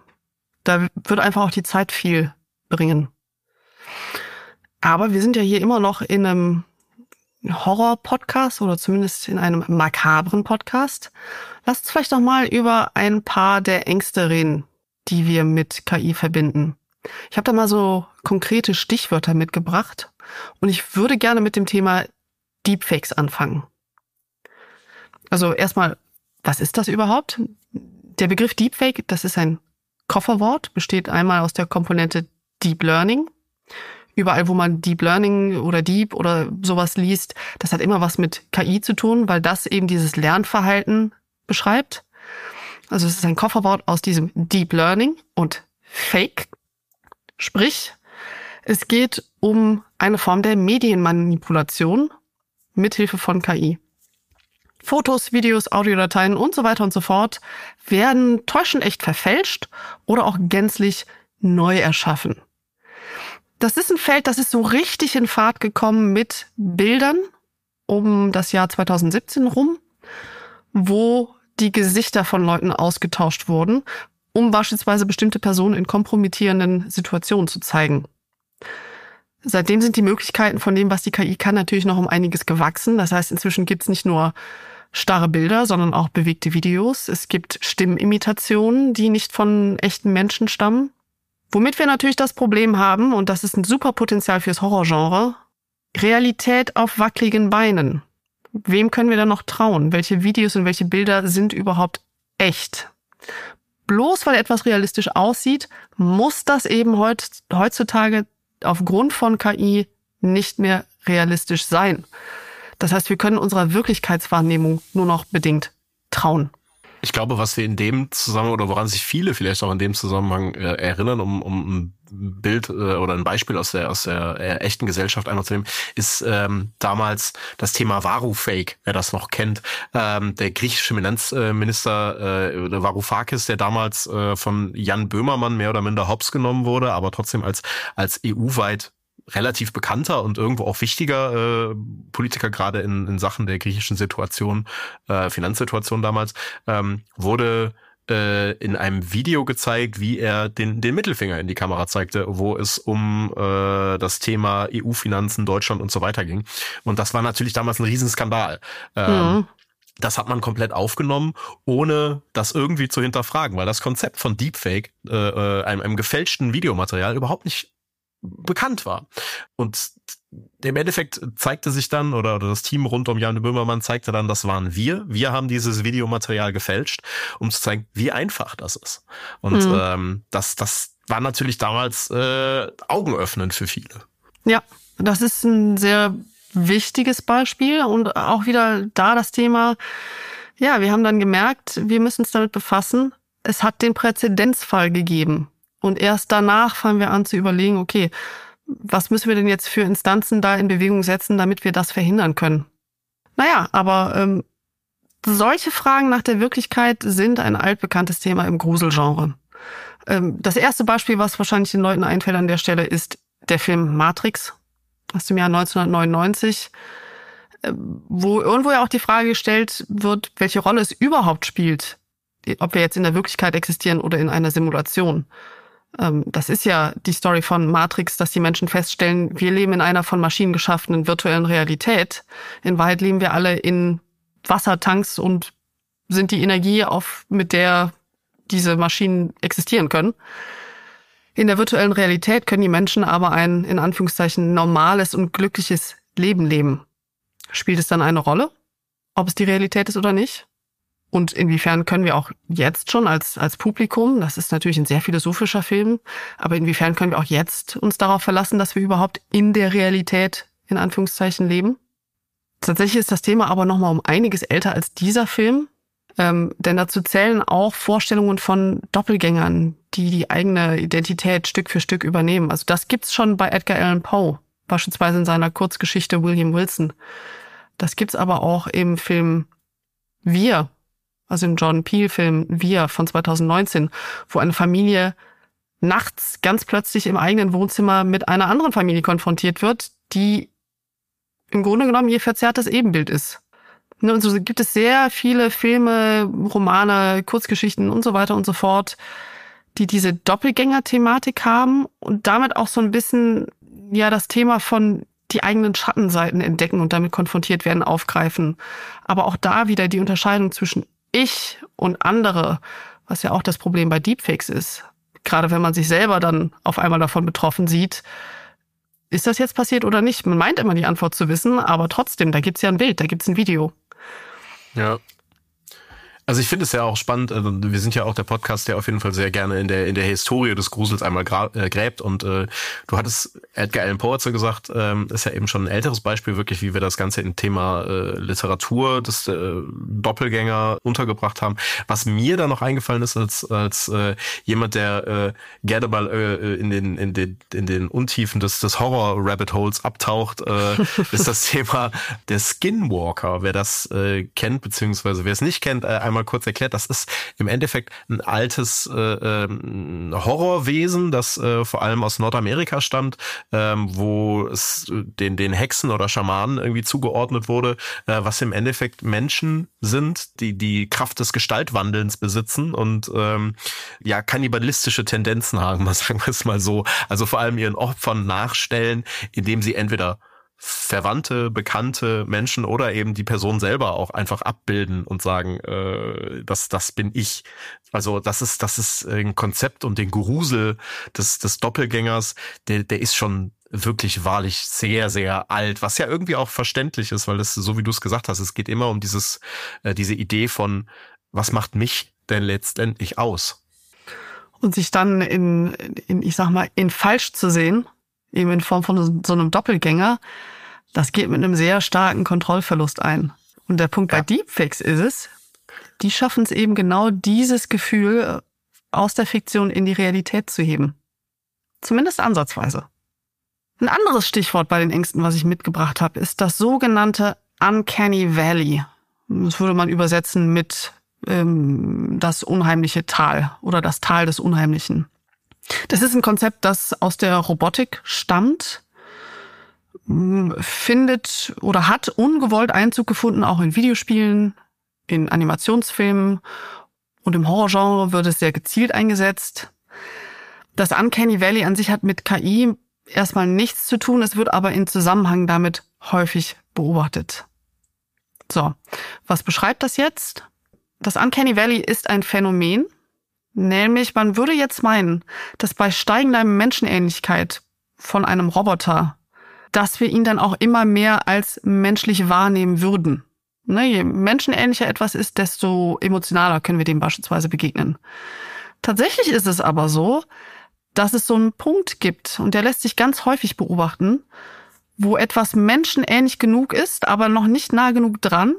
S3: da wird einfach auch die Zeit viel bringen. Aber wir sind ja hier immer noch in einem Horror-Podcast oder zumindest in einem makabren Podcast. Lasst uns vielleicht noch mal über ein paar der Ängste reden, die wir mit KI verbinden. Ich habe da mal so konkrete Stichwörter mitgebracht und ich würde gerne mit dem Thema Deepfakes anfangen. Also erstmal, was ist das überhaupt? Der Begriff Deepfake, das ist ein Kofferwort besteht einmal aus der Komponente Deep Learning. überall, wo man Deep Learning oder Deep oder sowas liest, das hat immer was mit KI zu tun, weil das eben dieses Lernverhalten beschreibt. Also es ist ein Kofferwort aus diesem Deep Learning und Fake. Sprich, es geht um eine Form der Medienmanipulation mithilfe von KI. Fotos, Videos, Audiodateien und so weiter und so fort werden täuschend echt verfälscht oder auch gänzlich neu erschaffen. Das ist ein Feld, das ist so richtig in Fahrt gekommen mit Bildern um das Jahr 2017 rum, wo die Gesichter von Leuten ausgetauscht wurden, um beispielsweise bestimmte Personen in kompromittierenden Situationen zu zeigen. Seitdem sind die Möglichkeiten von dem, was die KI kann, natürlich noch um einiges gewachsen. Das heißt, inzwischen gibt es nicht nur starre Bilder, sondern auch bewegte Videos. Es gibt Stimmimitationen, die nicht von echten Menschen stammen. Womit wir natürlich das Problem haben, und das ist ein super Potenzial fürs Horrorgenre, Realität auf wackeligen Beinen. Wem können wir da noch trauen? Welche Videos und welche Bilder sind überhaupt echt? Bloß weil etwas realistisch aussieht, muss das eben heutzutage aufgrund von KI nicht mehr realistisch sein. Das heißt, wir können unserer Wirklichkeitswahrnehmung nur noch bedingt trauen.
S2: Ich glaube, was wir in dem Zusammenhang oder woran sich viele vielleicht auch in dem Zusammenhang äh, erinnern, um, um ein Bild äh, oder ein Beispiel aus der aus der äh, echten Gesellschaft einmal zu nehmen, ist ähm, damals das Thema Varoufake, wer das noch kennt. Ähm, der griechische Finanzminister äh, Varoufakis, der damals äh, von Jan Böhmermann mehr oder minder hops genommen wurde, aber trotzdem als als EU-weit relativ bekannter und irgendwo auch wichtiger äh, Politiker, gerade in, in Sachen der griechischen Situation, äh, Finanzsituation damals, ähm, wurde äh, in einem Video gezeigt, wie er den, den Mittelfinger in die Kamera zeigte, wo es um äh, das Thema EU-Finanzen, Deutschland und so weiter ging. Und das war natürlich damals ein Riesenskandal. Ähm, mhm. Das hat man komplett aufgenommen, ohne das irgendwie zu hinterfragen, weil das Konzept von Deepfake, äh, äh einem, einem gefälschten Videomaterial, überhaupt nicht bekannt war. Und im Endeffekt zeigte sich dann, oder, oder das Team rund um Jan Böhmermann zeigte dann, das waren wir. Wir haben dieses Videomaterial gefälscht, um zu zeigen, wie einfach das ist. Und mhm. ähm, das, das war natürlich damals äh, augenöffnend für viele.
S3: Ja, das ist ein sehr wichtiges Beispiel und auch wieder da das Thema, ja, wir haben dann gemerkt, wir müssen uns damit befassen. Es hat den Präzedenzfall gegeben. Und erst danach fangen wir an zu überlegen, okay, was müssen wir denn jetzt für Instanzen da in Bewegung setzen, damit wir das verhindern können? Naja, aber ähm, solche Fragen nach der Wirklichkeit sind ein altbekanntes Thema im Gruselgenre. Ähm, das erste Beispiel, was wahrscheinlich den Leuten einfällt an der Stelle, ist der Film Matrix aus dem Jahr 1999, äh, wo irgendwo ja auch die Frage gestellt wird, welche Rolle es überhaupt spielt, ob wir jetzt in der Wirklichkeit existieren oder in einer Simulation. Ähm, das ist ja die Story von Matrix, dass die Menschen feststellen, wir leben in einer von Maschinen geschaffenen virtuellen Realität. In Wahrheit leben wir alle in Wassertanks und sind die Energie, auf, mit der diese Maschinen existieren können. In der virtuellen Realität können die Menschen aber ein, in Anführungszeichen, normales und glückliches Leben leben. Spielt es dann eine Rolle, ob es die Realität ist oder nicht? Und inwiefern können wir auch jetzt schon als, als Publikum, das ist natürlich ein sehr philosophischer Film, aber inwiefern können wir auch jetzt uns darauf verlassen, dass wir überhaupt in der Realität in Anführungszeichen leben? Tatsächlich ist das Thema aber nochmal um einiges älter als dieser Film, ähm, denn dazu zählen auch Vorstellungen von Doppelgängern, die die eigene Identität Stück für Stück übernehmen. Also das gibt's schon bei Edgar Allan Poe, beispielsweise in seiner Kurzgeschichte William Wilson. Das gibt's aber auch im Film Wir also im John Peel-Film Wir von 2019, wo eine Familie nachts ganz plötzlich im eigenen Wohnzimmer mit einer anderen Familie konfrontiert wird, die im Grunde genommen ihr verzerrtes Ebenbild ist. Ne, und so gibt es sehr viele Filme, Romane, Kurzgeschichten und so weiter und so fort, die diese Doppelgänger-Thematik haben und damit auch so ein bisschen ja das Thema von die eigenen Schattenseiten entdecken und damit konfrontiert werden, aufgreifen. Aber auch da wieder die Unterscheidung zwischen ich und andere, was ja auch das Problem bei Deepfakes ist, gerade wenn man sich selber dann auf einmal davon betroffen sieht, ist das jetzt passiert oder nicht? Man meint immer die Antwort zu wissen, aber trotzdem, da gibt's ja ein Bild, da gibt's ein Video.
S2: Ja. Also ich finde es ja auch spannend, also wir sind ja auch der Podcast, der auf jeden Fall sehr gerne in der in der Historie des Grusels einmal äh, gräbt und äh, du hattest Edgar Allan Poe so gesagt, ähm, ist ja eben schon ein älteres Beispiel wirklich, wie wir das Ganze im Thema äh, Literatur des äh, Doppelgänger untergebracht haben. Was mir da noch eingefallen ist als als äh, jemand, der äh, gerne mal äh, in den in den in den Untiefen des des Horror Rabbit Holes abtaucht, äh, ist das Thema der Skinwalker. Wer das äh, kennt beziehungsweise wer es nicht kennt, äh, einmal kurz erklärt. Das ist im Endeffekt ein altes äh, ähm, Horrorwesen, das äh, vor allem aus Nordamerika stammt, ähm, wo es den, den Hexen oder Schamanen irgendwie zugeordnet wurde, äh, was im Endeffekt Menschen sind, die die Kraft des Gestaltwandelns besitzen und ähm, ja kannibalistische Tendenzen haben, sagen wir es mal so. Also vor allem ihren Opfern nachstellen, indem sie entweder Verwandte, bekannte Menschen oder eben die Person selber auch einfach abbilden und sagen, äh, das, das bin ich. Also das ist, das ist ein Konzept und den Grusel des, des Doppelgängers, der, der ist schon wirklich wahrlich sehr, sehr alt, was ja irgendwie auch verständlich ist, weil das, so wie du es gesagt hast, es geht immer um dieses, äh, diese Idee von, was macht mich denn letztendlich aus?
S3: Und sich dann in, in ich sag mal, in falsch zu sehen eben in Form von so einem Doppelgänger, das geht mit einem sehr starken Kontrollverlust ein. Und der Punkt ja. bei Deepfakes ist es, die schaffen es eben genau dieses Gefühl äh, aus der Fiktion in die Realität zu heben. Zumindest ansatzweise. Ein anderes Stichwort bei den Ängsten, was ich mitgebracht habe, ist das sogenannte Uncanny Valley. Das würde man übersetzen mit ähm, das unheimliche Tal oder das Tal des Unheimlichen. Das ist ein Konzept, das aus der Robotik stammt, findet oder hat ungewollt Einzug gefunden, auch in Videospielen, in Animationsfilmen und im Horrorgenre wird es sehr gezielt eingesetzt. Das Uncanny Valley an sich hat mit KI erstmal nichts zu tun, es wird aber in Zusammenhang damit häufig beobachtet. So, was beschreibt das jetzt? Das Uncanny Valley ist ein Phänomen, Nämlich, man würde jetzt meinen, dass bei steigender Menschenähnlichkeit von einem Roboter, dass wir ihn dann auch immer mehr als menschlich wahrnehmen würden. Ne, je menschenähnlicher etwas ist, desto emotionaler können wir dem beispielsweise begegnen. Tatsächlich ist es aber so, dass es so einen Punkt gibt, und der lässt sich ganz häufig beobachten, wo etwas menschenähnlich genug ist, aber noch nicht nah genug dran,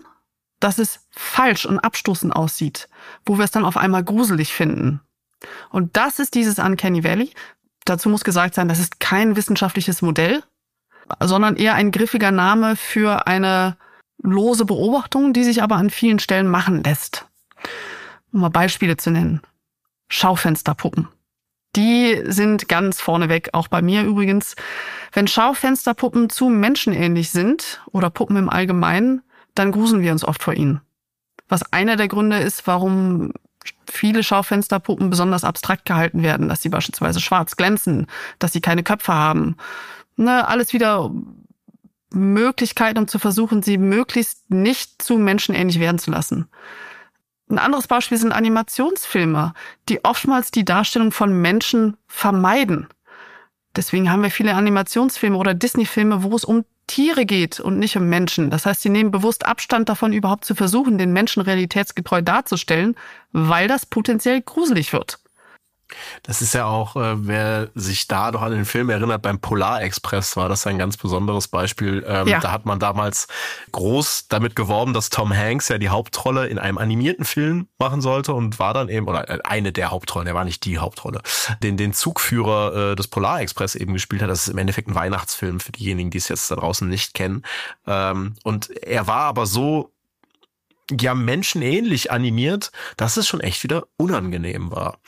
S3: dass es falsch und abstoßend aussieht, wo wir es dann auf einmal gruselig finden. Und das ist dieses Uncanny Valley. Dazu muss gesagt sein, das ist kein wissenschaftliches Modell, sondern eher ein griffiger Name für eine lose Beobachtung, die sich aber an vielen Stellen machen lässt. Um mal Beispiele zu nennen. Schaufensterpuppen. Die sind ganz vorneweg, auch bei mir übrigens. Wenn Schaufensterpuppen zu menschenähnlich sind oder Puppen im Allgemeinen, dann gruseln wir uns oft vor ihnen. Was einer der Gründe ist, warum viele Schaufensterpuppen besonders abstrakt gehalten werden, dass sie beispielsweise schwarz glänzen, dass sie keine Köpfe haben. Ne, alles wieder Möglichkeiten, um zu versuchen, sie möglichst nicht zu menschenähnlich werden zu lassen. Ein anderes Beispiel sind Animationsfilme, die oftmals die Darstellung von Menschen vermeiden. Deswegen haben wir viele Animationsfilme oder Disney-Filme, wo es um Tiere geht und nicht um Menschen. Das heißt, sie nehmen bewusst Abstand davon, überhaupt zu versuchen, den Menschen realitätsgetreu darzustellen, weil das potenziell gruselig wird.
S2: Das ist ja auch, äh, wer sich da doch an den Film erinnert, beim Polar Express war das ein ganz besonderes Beispiel. Ähm, ja. Da hat man damals groß damit geworben, dass Tom Hanks ja die Hauptrolle in einem animierten Film machen sollte und war dann eben, oder äh, eine der Hauptrollen, er war nicht die Hauptrolle, den, den Zugführer äh, des Polar Express eben gespielt hat. Das ist im Endeffekt ein Weihnachtsfilm für diejenigen, die es jetzt da draußen nicht kennen. Ähm, und er war aber so ja menschenähnlich animiert, dass es schon echt wieder unangenehm war.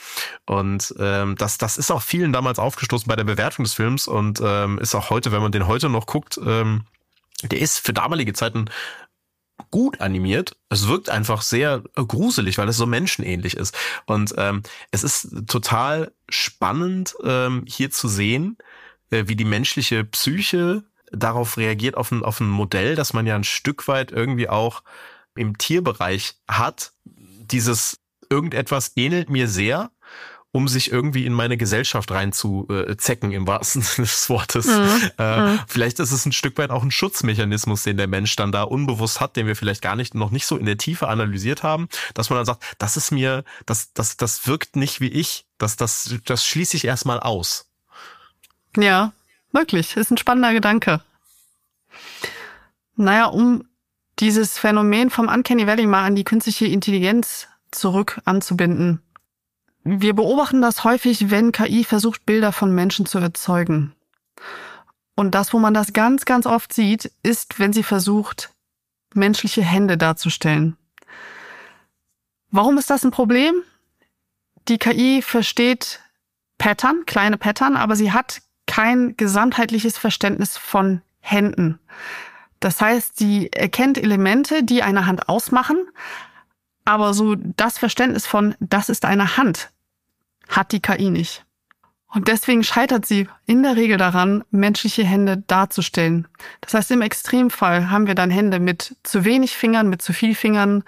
S2: Und ähm, das, das ist auch vielen damals aufgestoßen bei der Bewertung des Films und ähm, ist auch heute, wenn man den heute noch guckt, ähm, der ist für damalige Zeiten gut animiert. Es wirkt einfach sehr gruselig, weil es so menschenähnlich ist. Und ähm, es ist total spannend, ähm, hier zu sehen, äh, wie die menschliche Psyche darauf reagiert, auf ein, auf ein Modell, das man ja ein Stück weit irgendwie auch im Tierbereich hat. Dieses irgendetwas ähnelt mir sehr um sich irgendwie in meine Gesellschaft reinzuzecken, im wahrsten Sinne des Wortes. Mhm. Äh, mhm. Vielleicht ist es ein Stück weit auch ein Schutzmechanismus, den der Mensch dann da unbewusst hat, den wir vielleicht gar nicht, noch nicht so in der Tiefe analysiert haben, dass man dann sagt, das ist mir, das, das, das wirkt nicht wie ich, das, das, das schließe ich erstmal aus.
S3: Ja, wirklich, ist ein spannender Gedanke. Naja, um dieses Phänomen vom Uncanny Valley mal an die künstliche Intelligenz zurück anzubinden. Wir beobachten das häufig, wenn KI versucht, Bilder von Menschen zu erzeugen. Und das, wo man das ganz, ganz oft sieht, ist, wenn sie versucht, menschliche Hände darzustellen. Warum ist das ein Problem? Die KI versteht Pattern, kleine Pattern, aber sie hat kein gesamtheitliches Verständnis von Händen. Das heißt, sie erkennt Elemente, die eine Hand ausmachen, aber so das Verständnis von, das ist eine Hand, hat die KI nicht. Und deswegen scheitert sie in der Regel daran, menschliche Hände darzustellen. Das heißt, im Extremfall haben wir dann Hände mit zu wenig Fingern, mit zu viel Fingern,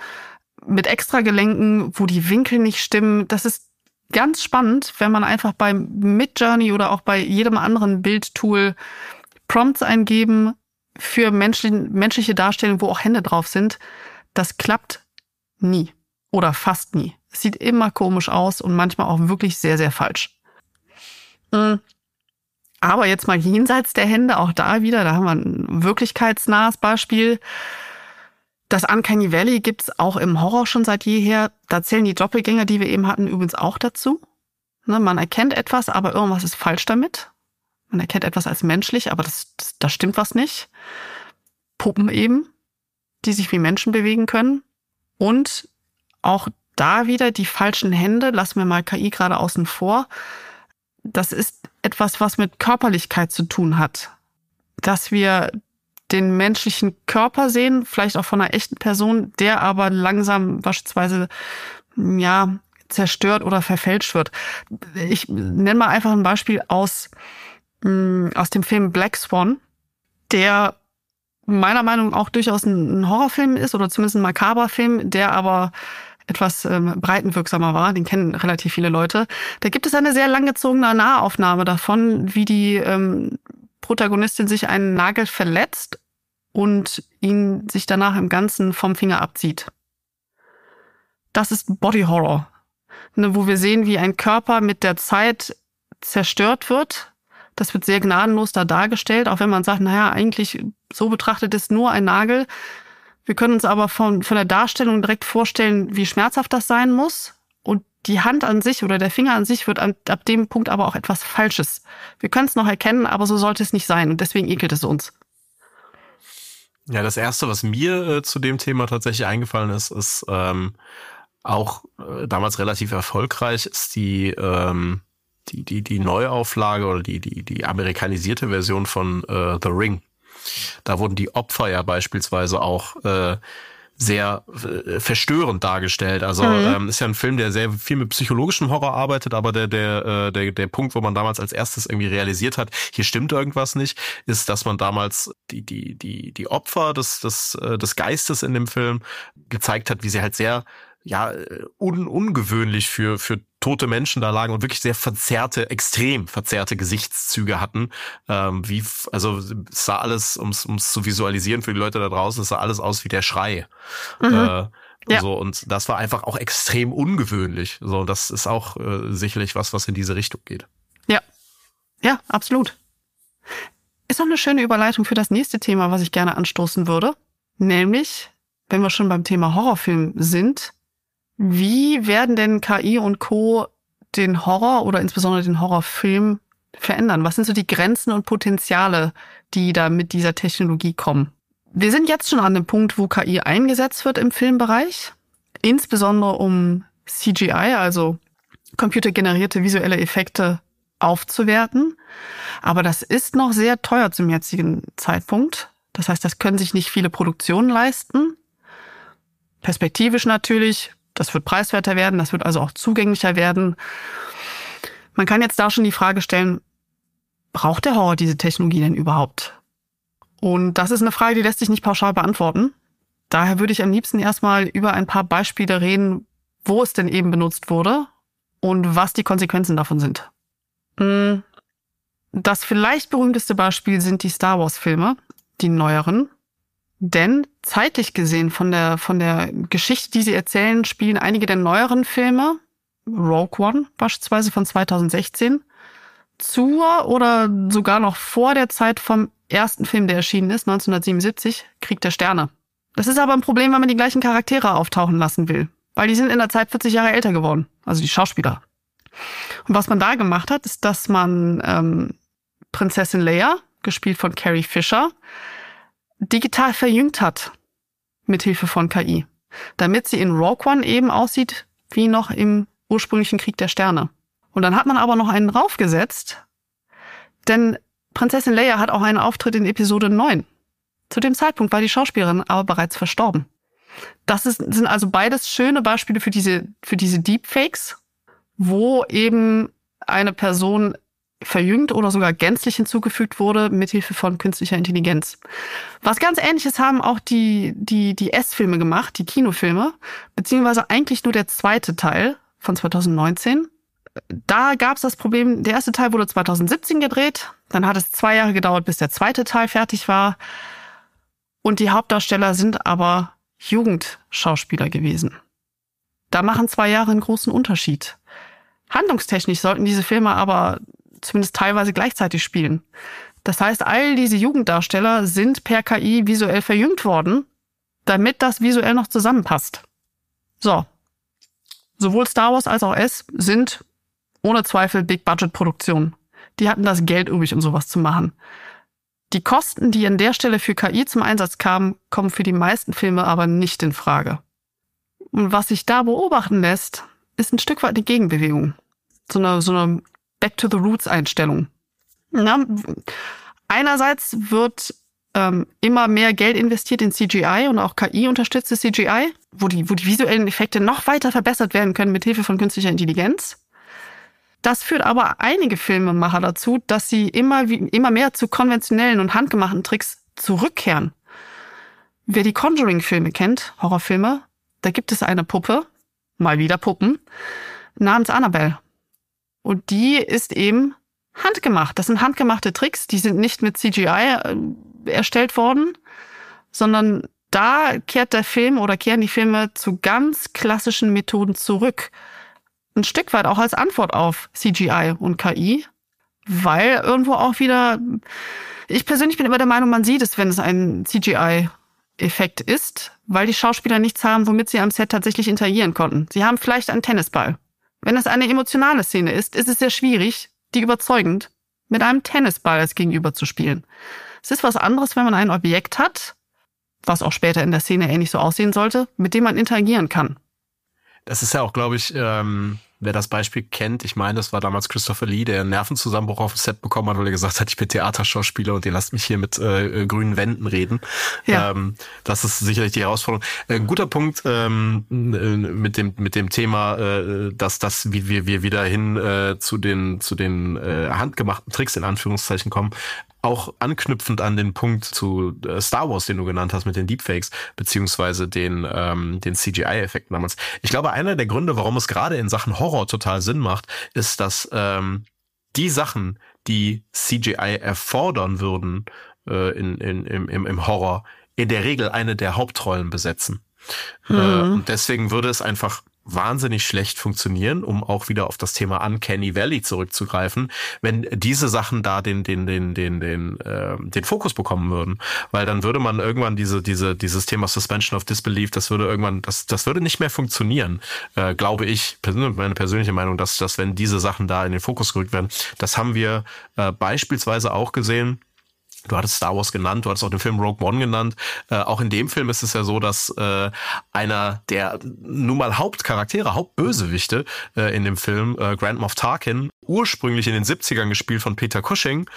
S3: mit Extragelenken, wo die Winkel nicht stimmen. Das ist ganz spannend, wenn man einfach beim Midjourney oder auch bei jedem anderen Bildtool Prompts eingeben für menschliche Darstellung, wo auch Hände drauf sind. Das klappt Nie. Oder fast nie. Es sieht immer komisch aus und manchmal auch wirklich sehr, sehr falsch. Hm. Aber jetzt mal jenseits der Hände, auch da wieder, da haben wir ein wirklichkeitsnahes Beispiel. Das Uncanny Valley gibt's auch im Horror schon seit jeher. Da zählen die Doppelgänger, die wir eben hatten, übrigens auch dazu. Ne, man erkennt etwas, aber irgendwas ist falsch damit. Man erkennt etwas als menschlich, aber das, das, da stimmt was nicht. Puppen eben, die sich wie Menschen bewegen können. Und auch da wieder die falschen Hände, lassen wir mal KI gerade außen vor. Das ist etwas, was mit Körperlichkeit zu tun hat. Dass wir den menschlichen Körper sehen, vielleicht auch von einer echten Person, der aber langsam beispielsweise, ja, zerstört oder verfälscht wird. Ich nenne mal einfach ein Beispiel aus, aus dem Film Black Swan, der meiner Meinung nach auch durchaus ein Horrorfilm ist oder zumindest ein makaber Film, der aber etwas ähm, breitenwirksamer war, den kennen relativ viele Leute. Da gibt es eine sehr langgezogene Nahaufnahme davon, wie die ähm, Protagonistin sich einen Nagel verletzt und ihn sich danach im Ganzen vom Finger abzieht. Das ist Body Horror, ne, wo wir sehen, wie ein Körper mit der Zeit zerstört wird, das wird sehr gnadenlos da dargestellt, auch wenn man sagt, naja, eigentlich so betrachtet ist nur ein Nagel. Wir können uns aber von, von der Darstellung direkt vorstellen, wie schmerzhaft das sein muss. Und die Hand an sich oder der Finger an sich wird an, ab dem Punkt aber auch etwas Falsches. Wir können es noch erkennen, aber so sollte es nicht sein. Und deswegen ekelt es uns.
S2: Ja, das erste, was mir äh, zu dem Thema tatsächlich eingefallen ist, ist ähm, auch äh, damals relativ erfolgreich, ist die ähm, die, die, die Neuauflage oder die, die, die amerikanisierte Version von äh, The Ring. Da wurden die Opfer ja beispielsweise auch äh, sehr äh, verstörend dargestellt. Also mhm. ähm, ist ja ein Film, der sehr viel mit psychologischem Horror arbeitet, aber der der äh, der der Punkt, wo man damals als erstes irgendwie realisiert hat, hier stimmt irgendwas nicht, ist, dass man damals die die die die Opfer des des äh, des Geistes in dem Film gezeigt hat, wie sie halt sehr ja un, ungewöhnlich für für tote Menschen da lagen und wirklich sehr verzerrte, extrem verzerrte Gesichtszüge hatten. Ähm, wie, also es sah alles, um es zu visualisieren für die Leute da draußen, es sah alles aus wie der Schrei. Mhm. Äh, ja. So, und das war einfach auch extrem ungewöhnlich. So, das ist auch äh, sicherlich was, was in diese Richtung geht.
S3: Ja. Ja, absolut. Ist auch eine schöne Überleitung für das nächste Thema, was ich gerne anstoßen würde. Nämlich, wenn wir schon beim Thema Horrorfilm sind, wie werden denn KI und Co. den Horror oder insbesondere den Horrorfilm verändern? Was sind so die Grenzen und Potenziale, die da mit dieser Technologie kommen? Wir sind jetzt schon an dem Punkt, wo KI eingesetzt wird im Filmbereich, insbesondere um CGI, also computergenerierte visuelle Effekte aufzuwerten. Aber das ist noch sehr teuer zum jetzigen Zeitpunkt. Das heißt, das können sich nicht viele Produktionen leisten. Perspektivisch natürlich das wird preiswerter werden, das wird also auch zugänglicher werden. Man kann jetzt da schon die Frage stellen, braucht der Horror diese Technologie denn überhaupt? Und das ist eine Frage, die lässt sich nicht pauschal beantworten. Daher würde ich am liebsten erstmal über ein paar Beispiele reden, wo es denn eben benutzt wurde und was die Konsequenzen davon sind. Hm, das vielleicht berühmteste Beispiel sind die Star Wars-Filme, die neueren. Denn zeitlich gesehen von der, von der Geschichte, die sie erzählen, spielen einige der neueren Filme, Rogue One beispielsweise von 2016, zur oder sogar noch vor der Zeit vom ersten Film, der erschienen ist, 1977, Krieg der Sterne. Das ist aber ein Problem, wenn man die gleichen Charaktere auftauchen lassen will. Weil die sind in der Zeit 40 Jahre älter geworden. Also die Schauspieler. Und was man da gemacht hat, ist, dass man ähm, Prinzessin Leia, gespielt von Carrie Fisher, digital verjüngt hat. Mithilfe von KI. Damit sie in Rogue One eben aussieht wie noch im ursprünglichen Krieg der Sterne. Und dann hat man aber noch einen draufgesetzt, denn Prinzessin Leia hat auch einen Auftritt in Episode 9. Zu dem Zeitpunkt war die Schauspielerin aber bereits verstorben. Das ist, sind also beides schöne Beispiele für diese, für diese Deepfakes, wo eben eine Person verjüngt oder sogar gänzlich hinzugefügt wurde mithilfe von künstlicher Intelligenz. Was ganz ähnliches haben auch die, die, die S-Filme gemacht, die Kinofilme, beziehungsweise eigentlich nur der zweite Teil von 2019. Da gab es das Problem, der erste Teil wurde 2017 gedreht, dann hat es zwei Jahre gedauert, bis der zweite Teil fertig war. Und die Hauptdarsteller sind aber Jugendschauspieler gewesen. Da machen zwei Jahre einen großen Unterschied. Handlungstechnisch sollten diese Filme aber zumindest teilweise gleichzeitig spielen. Das heißt, all diese Jugenddarsteller sind per KI visuell verjüngt worden, damit das visuell noch zusammenpasst. So. Sowohl Star Wars als auch S sind ohne Zweifel Big-Budget-Produktionen. Die hatten das Geld übrig, um sowas zu machen. Die Kosten, die an der Stelle für KI zum Einsatz kamen, kommen für die meisten Filme aber nicht in Frage. Und was sich da beobachten lässt, ist ein Stück weit eine Gegenbewegung. So eine, so eine Back to the Roots Einstellung. Ja, einerseits wird ähm, immer mehr Geld investiert in CGI und auch KI unterstützte CGI, wo die, wo die visuellen Effekte noch weiter verbessert werden können mit Hilfe von künstlicher Intelligenz. Das führt aber einige Filmemacher dazu, dass sie immer, immer mehr zu konventionellen und handgemachten Tricks zurückkehren. Wer die Conjuring-Filme kennt, Horrorfilme, da gibt es eine Puppe, mal wieder Puppen, namens Annabelle. Und die ist eben handgemacht. Das sind handgemachte Tricks, die sind nicht mit CGI äh, erstellt worden, sondern da kehrt der Film oder kehren die Filme zu ganz klassischen Methoden zurück ein Stück weit auch als Antwort auf CGI und KI, weil irgendwo auch wieder, ich persönlich bin immer der Meinung, man sieht es, wenn es ein CGI-Effekt ist, weil die Schauspieler nichts haben, womit sie am Set tatsächlich interagieren konnten. Sie haben vielleicht einen Tennisball. Wenn es eine emotionale Szene ist, ist es sehr schwierig, die überzeugend mit einem Tennisball als Gegenüber zu spielen. Es ist was anderes, wenn man ein Objekt hat, was auch später in der Szene ähnlich so aussehen sollte, mit dem man interagieren kann.
S2: Das ist ja auch, glaube ich, ähm, wer das Beispiel kennt, ich meine, das war damals Christopher Lee, der einen Nervenzusammenbruch auf dem Set bekommen hat, weil er gesagt hat, ich bin Theaterschauspieler und ihr lasst mich hier mit äh, grünen Wänden reden. Ja. Ähm, das ist sicherlich die Herausforderung. Äh, guter Punkt ähm, äh, mit dem mit dem Thema, äh, dass das wie wir wir wieder hin äh, zu den zu den äh, handgemachten Tricks in Anführungszeichen kommen auch anknüpfend an den Punkt zu äh, Star Wars, den du genannt hast mit den Deepfakes, beziehungsweise den, ähm, den CGI-Effekten damals. Ich glaube, einer der Gründe, warum es gerade in Sachen Horror total Sinn macht, ist, dass ähm, die Sachen, die CGI erfordern würden äh, in, in, im, im Horror, in der Regel eine der Hauptrollen besetzen. Mhm. Äh, und deswegen würde es einfach wahnsinnig schlecht funktionieren, um auch wieder auf das Thema Uncanny Valley zurückzugreifen, wenn diese Sachen da den den den den den äh, den Fokus bekommen würden, weil dann würde man irgendwann diese diese dieses Thema Suspension of Disbelief, das würde irgendwann das das würde nicht mehr funktionieren, äh, glaube ich, meine persönliche Meinung, dass dass wenn diese Sachen da in den Fokus gerückt werden, das haben wir äh, beispielsweise auch gesehen Du hattest Star Wars genannt, du hattest auch den Film Rogue One genannt. Äh, auch in dem Film ist es ja so, dass äh, einer der nun mal Hauptcharaktere, Hauptbösewichte äh, in dem Film, äh, Grand Moff Tarkin, ursprünglich in den 70ern gespielt von Peter Cushing,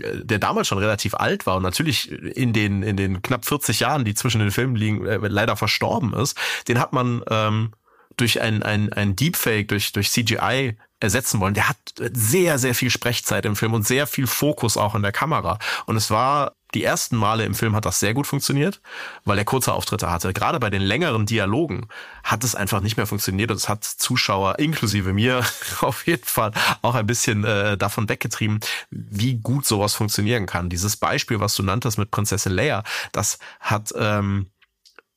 S2: äh, der damals schon relativ alt war und natürlich in den in den knapp 40 Jahren, die zwischen den Filmen liegen, äh, leider verstorben ist, den hat man ähm, durch ein, ein, ein Deepfake, durch, durch CGI ersetzen wollen. Der hat sehr, sehr viel Sprechzeit im Film und sehr viel Fokus auch in der Kamera. Und es war die ersten Male im Film hat das sehr gut funktioniert, weil er kurze Auftritte hatte. Gerade bei den längeren Dialogen hat es einfach nicht mehr funktioniert und es hat Zuschauer, inklusive mir, auf jeden Fall auch ein bisschen äh, davon weggetrieben, wie gut sowas funktionieren kann. Dieses Beispiel, was du nanntest mit Prinzessin Leia, das hat ähm,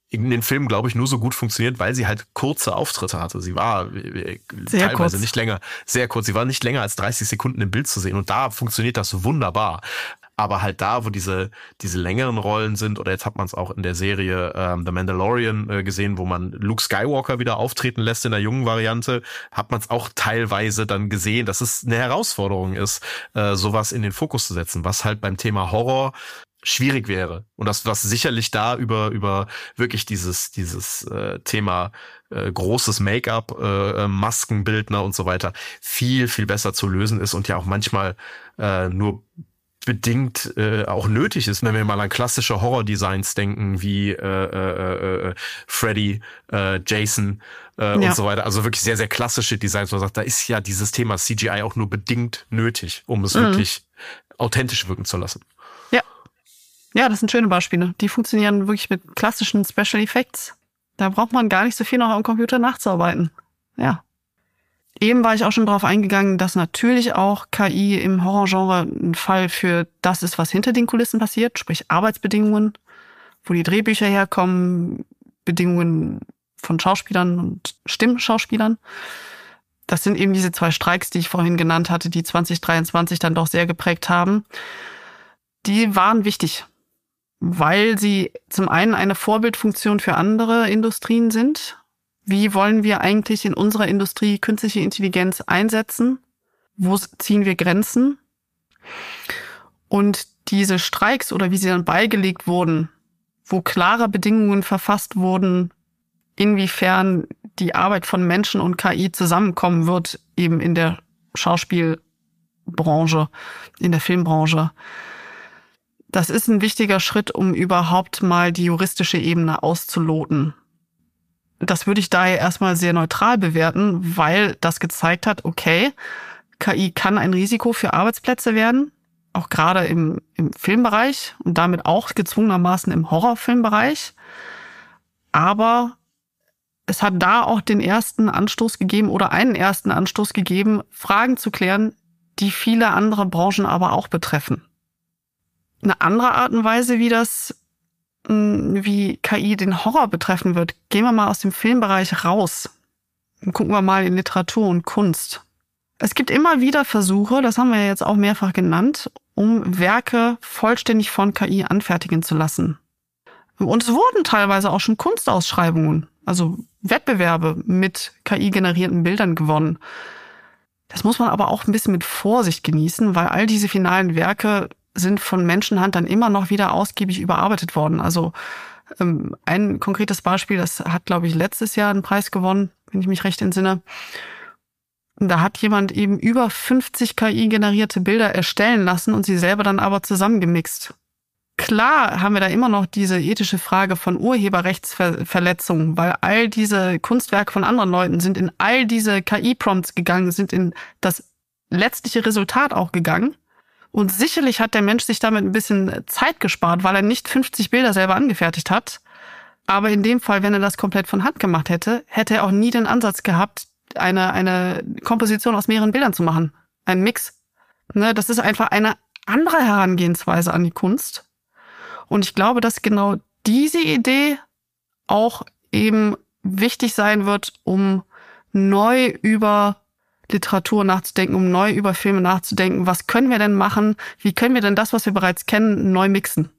S2: in den Filmen, glaube ich, nur so gut funktioniert, weil sie halt kurze Auftritte hatte. Sie war äh, sehr teilweise kurz. nicht länger, sehr kurz. Sie war nicht länger als 30 Sekunden im Bild zu sehen. Und da funktioniert das wunderbar. Aber halt da, wo diese, diese längeren Rollen sind, oder jetzt hat man es auch in der Serie ähm, The Mandalorian äh, gesehen, wo man Luke Skywalker wieder auftreten lässt in der jungen Variante, hat man es auch teilweise dann gesehen, dass es eine Herausforderung ist, äh, sowas in den Fokus zu setzen, was halt beim Thema Horror schwierig wäre und das was sicherlich da über über wirklich dieses dieses äh, Thema äh, großes Make-up äh, Maskenbildner und so weiter viel viel besser zu lösen ist und ja auch manchmal äh, nur bedingt äh, auch nötig ist, wenn wir mal an klassische Horror-Designs denken, wie äh, äh, äh, Freddy, äh, Jason äh, ja. und so weiter. Also wirklich sehr, sehr klassische Designs, wo man sagt, da ist ja dieses Thema CGI auch nur bedingt nötig, um es mhm. wirklich authentisch wirken zu lassen.
S3: Ja. Das sind schöne Beispiele. Die funktionieren wirklich mit klassischen Special Effects. Da braucht man gar nicht so viel noch am Computer nachzuarbeiten. Ja. Eben war ich auch schon darauf eingegangen, dass natürlich auch KI im Horrorgenre ein Fall für das ist, was hinter den Kulissen passiert, sprich Arbeitsbedingungen, wo die Drehbücher herkommen, Bedingungen von Schauspielern und Stimmschauspielern. Das sind eben diese zwei Streiks, die ich vorhin genannt hatte, die 2023 dann doch sehr geprägt haben. Die waren wichtig, weil sie zum einen eine Vorbildfunktion für andere Industrien sind, wie wollen wir eigentlich in unserer Industrie künstliche Intelligenz einsetzen? Wo ziehen wir Grenzen? Und diese Streiks oder wie sie dann beigelegt wurden, wo klare Bedingungen verfasst wurden, inwiefern die Arbeit von Menschen und KI zusammenkommen wird, eben in der Schauspielbranche, in der Filmbranche. Das ist ein wichtiger Schritt, um überhaupt mal die juristische Ebene auszuloten. Das würde ich daher erstmal sehr neutral bewerten, weil das gezeigt hat, okay, KI kann ein Risiko für Arbeitsplätze werden, auch gerade im, im Filmbereich und damit auch gezwungenermaßen im Horrorfilmbereich. Aber es hat da auch den ersten Anstoß gegeben oder einen ersten Anstoß gegeben, Fragen zu klären, die viele andere Branchen aber auch betreffen. Eine andere Art und Weise, wie das wie KI den Horror betreffen wird, gehen wir mal aus dem Filmbereich raus. Gucken wir mal in Literatur und Kunst. Es gibt immer wieder Versuche, das haben wir jetzt auch mehrfach genannt, um Werke vollständig von KI anfertigen zu lassen. Und es wurden teilweise auch schon Kunstausschreibungen, also Wettbewerbe mit KI-generierten Bildern gewonnen. Das muss man aber auch ein bisschen mit Vorsicht genießen, weil all diese finalen Werke sind von Menschenhand dann immer noch wieder ausgiebig überarbeitet worden. Also ähm, ein konkretes Beispiel, das hat, glaube ich, letztes Jahr einen Preis gewonnen, wenn ich mich recht entsinne. Da hat jemand eben über 50 KI-generierte Bilder erstellen lassen und sie selber dann aber zusammengemixt. Klar haben wir da immer noch diese ethische Frage von Urheberrechtsverletzungen, weil all diese Kunstwerke von anderen Leuten sind in all diese KI-Prompts gegangen, sind in das letztliche Resultat auch gegangen. Und sicherlich hat der Mensch sich damit ein bisschen Zeit gespart, weil er nicht 50 Bilder selber angefertigt hat. Aber in dem Fall, wenn er das komplett von Hand gemacht hätte, hätte er auch nie den Ansatz gehabt, eine, eine Komposition aus mehreren Bildern zu machen. Ein Mix. Ne, das ist einfach eine andere Herangehensweise an die Kunst. Und ich glaube, dass genau diese Idee auch eben wichtig sein wird, um neu über Literatur nachzudenken, um neu über Filme nachzudenken. Was können wir denn machen? Wie können wir denn das, was wir bereits kennen, neu mixen?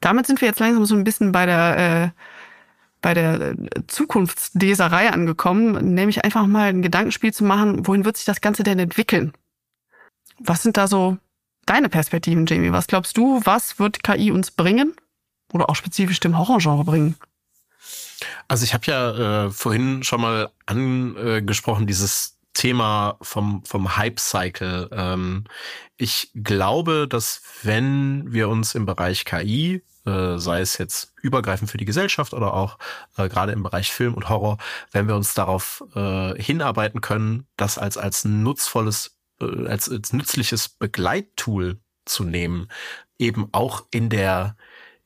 S3: Damit sind wir jetzt langsam so ein bisschen bei der äh, bei der Zukunftsleserei angekommen, nämlich einfach mal ein Gedankenspiel zu machen, wohin wird sich das Ganze denn entwickeln? Was sind da so deine Perspektiven, Jamie? Was glaubst du, was wird KI uns bringen? Oder auch spezifisch dem Horrorgenre bringen?
S2: Also ich habe ja äh, vorhin schon mal angesprochen, dieses Thema vom, vom Hype-Cycle. Ähm, ich glaube, dass wenn wir uns im Bereich KI, äh, sei es jetzt übergreifend für die Gesellschaft oder auch äh, gerade im Bereich Film und Horror, wenn wir uns darauf äh, hinarbeiten können, das als, als nutzvolles, äh, als, als nützliches Begleittool zu nehmen, eben auch in der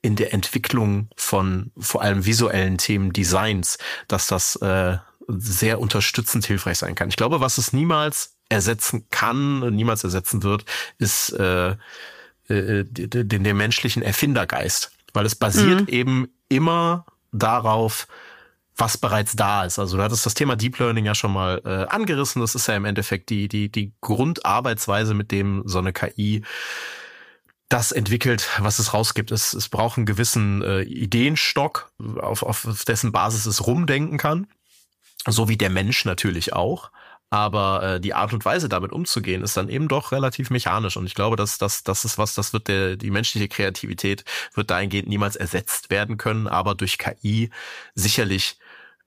S2: in der Entwicklung von vor allem visuellen Themen, Designs, dass das äh, sehr unterstützend hilfreich sein kann. Ich glaube, was es niemals ersetzen kann, niemals ersetzen wird, ist äh, äh, den, den menschlichen Erfindergeist, weil es basiert mhm. eben immer darauf, was bereits da ist. Also du hattest das Thema Deep Learning ja schon mal äh, angerissen. Das ist ja im Endeffekt die, die, die Grundarbeitsweise, mit dem so eine KI das entwickelt, was es rausgibt. Es, es braucht einen gewissen äh, Ideenstock, auf, auf dessen Basis es rumdenken kann. So wie der Mensch natürlich auch. Aber äh, die Art und Weise, damit umzugehen, ist dann eben doch relativ mechanisch. Und ich glaube, dass das, das ist was, das wird der, die menschliche Kreativität wird dahingehend niemals ersetzt werden können, aber durch KI sicherlich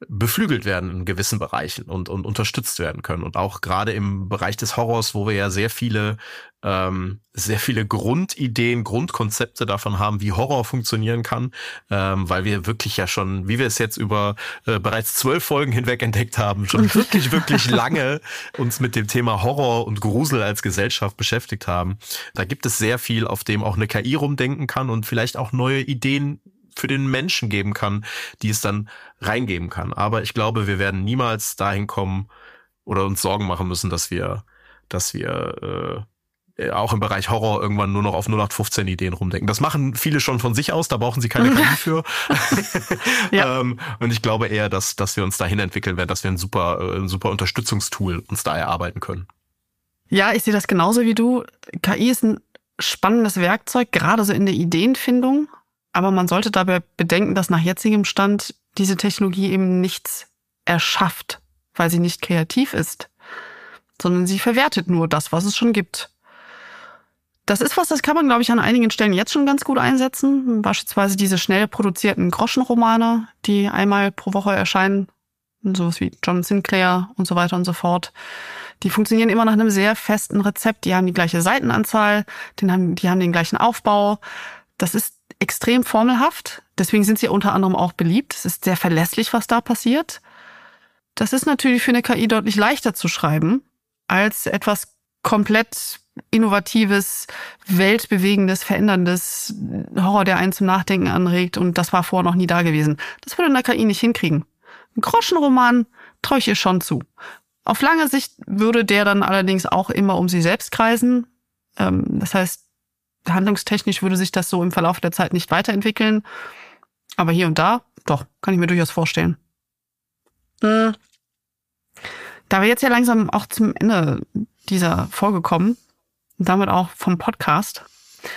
S2: beflügelt werden in gewissen Bereichen und, und unterstützt werden können. Und auch gerade im Bereich des Horrors, wo wir ja sehr viele, ähm, sehr viele Grundideen, Grundkonzepte davon haben, wie Horror funktionieren kann, ähm, weil wir wirklich ja schon, wie wir es jetzt über äh, bereits zwölf Folgen hinweg entdeckt haben, schon wirklich, wirklich lange uns mit dem Thema Horror und Grusel als Gesellschaft beschäftigt haben. Da gibt es sehr viel, auf dem auch eine KI rumdenken kann und vielleicht auch neue Ideen für den Menschen geben kann, die es dann reingeben kann. Aber ich glaube, wir werden niemals dahin kommen oder uns Sorgen machen müssen, dass wir, dass wir äh, auch im Bereich Horror irgendwann nur noch auf 0815 Ideen rumdenken. Das machen viele schon von sich aus, da brauchen sie keine KI für. ja. ähm, und ich glaube eher, dass, dass wir uns dahin entwickeln werden, dass wir ein super, äh, ein super Unterstützungstool uns da erarbeiten können.
S3: Ja, ich sehe das genauso wie du. KI ist ein spannendes Werkzeug, gerade so in der Ideenfindung. Aber man sollte dabei bedenken, dass nach jetzigem Stand diese Technologie eben nichts erschafft, weil sie nicht kreativ ist, sondern sie verwertet nur das, was es schon gibt. Das ist was, das kann man, glaube ich, an einigen Stellen jetzt schon ganz gut einsetzen. Beispielsweise diese schnell produzierten Groschenromane, die einmal pro Woche erscheinen, sowas wie John Sinclair und so weiter und so fort. Die funktionieren immer nach einem sehr festen Rezept. Die haben die gleiche Seitenanzahl, die haben, die haben den gleichen Aufbau. Das ist extrem formelhaft. Deswegen sind sie unter anderem auch beliebt. Es ist sehr verlässlich, was da passiert. Das ist natürlich für eine KI deutlich leichter zu schreiben als etwas komplett innovatives, weltbewegendes, veränderndes Horror, der einen zum Nachdenken anregt und das war vorher noch nie da gewesen. Das würde eine KI nicht hinkriegen. Ein Groschenroman traue ich ihr schon zu. Auf lange Sicht würde der dann allerdings auch immer um sie selbst kreisen. Ähm, das heißt, handlungstechnisch würde sich das so im Verlauf der Zeit nicht weiterentwickeln. Aber hier und da, doch, kann ich mir durchaus vorstellen. Hm. Da wir jetzt ja langsam auch zum Ende dieser Folge kommen, damit auch vom Podcast.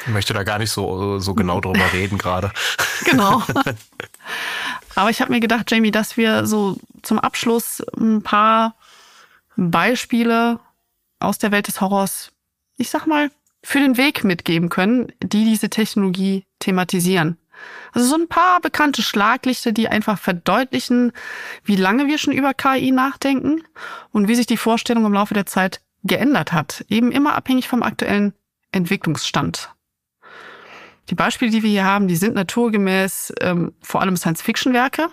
S2: Ich möchte da gar nicht so, so genau drüber reden gerade.
S3: Genau. Aber ich habe mir gedacht, Jamie, dass wir so zum Abschluss ein paar Beispiele aus der Welt des Horrors, ich sag mal, für den Weg mitgeben können, die diese Technologie thematisieren. Also so ein paar bekannte Schlaglichter, die einfach verdeutlichen, wie lange wir schon über KI nachdenken und wie sich die Vorstellung im Laufe der Zeit geändert hat, eben immer abhängig vom aktuellen Entwicklungsstand. Die Beispiele, die wir hier haben, die sind naturgemäß ähm, vor allem Science-Fiction-Werke,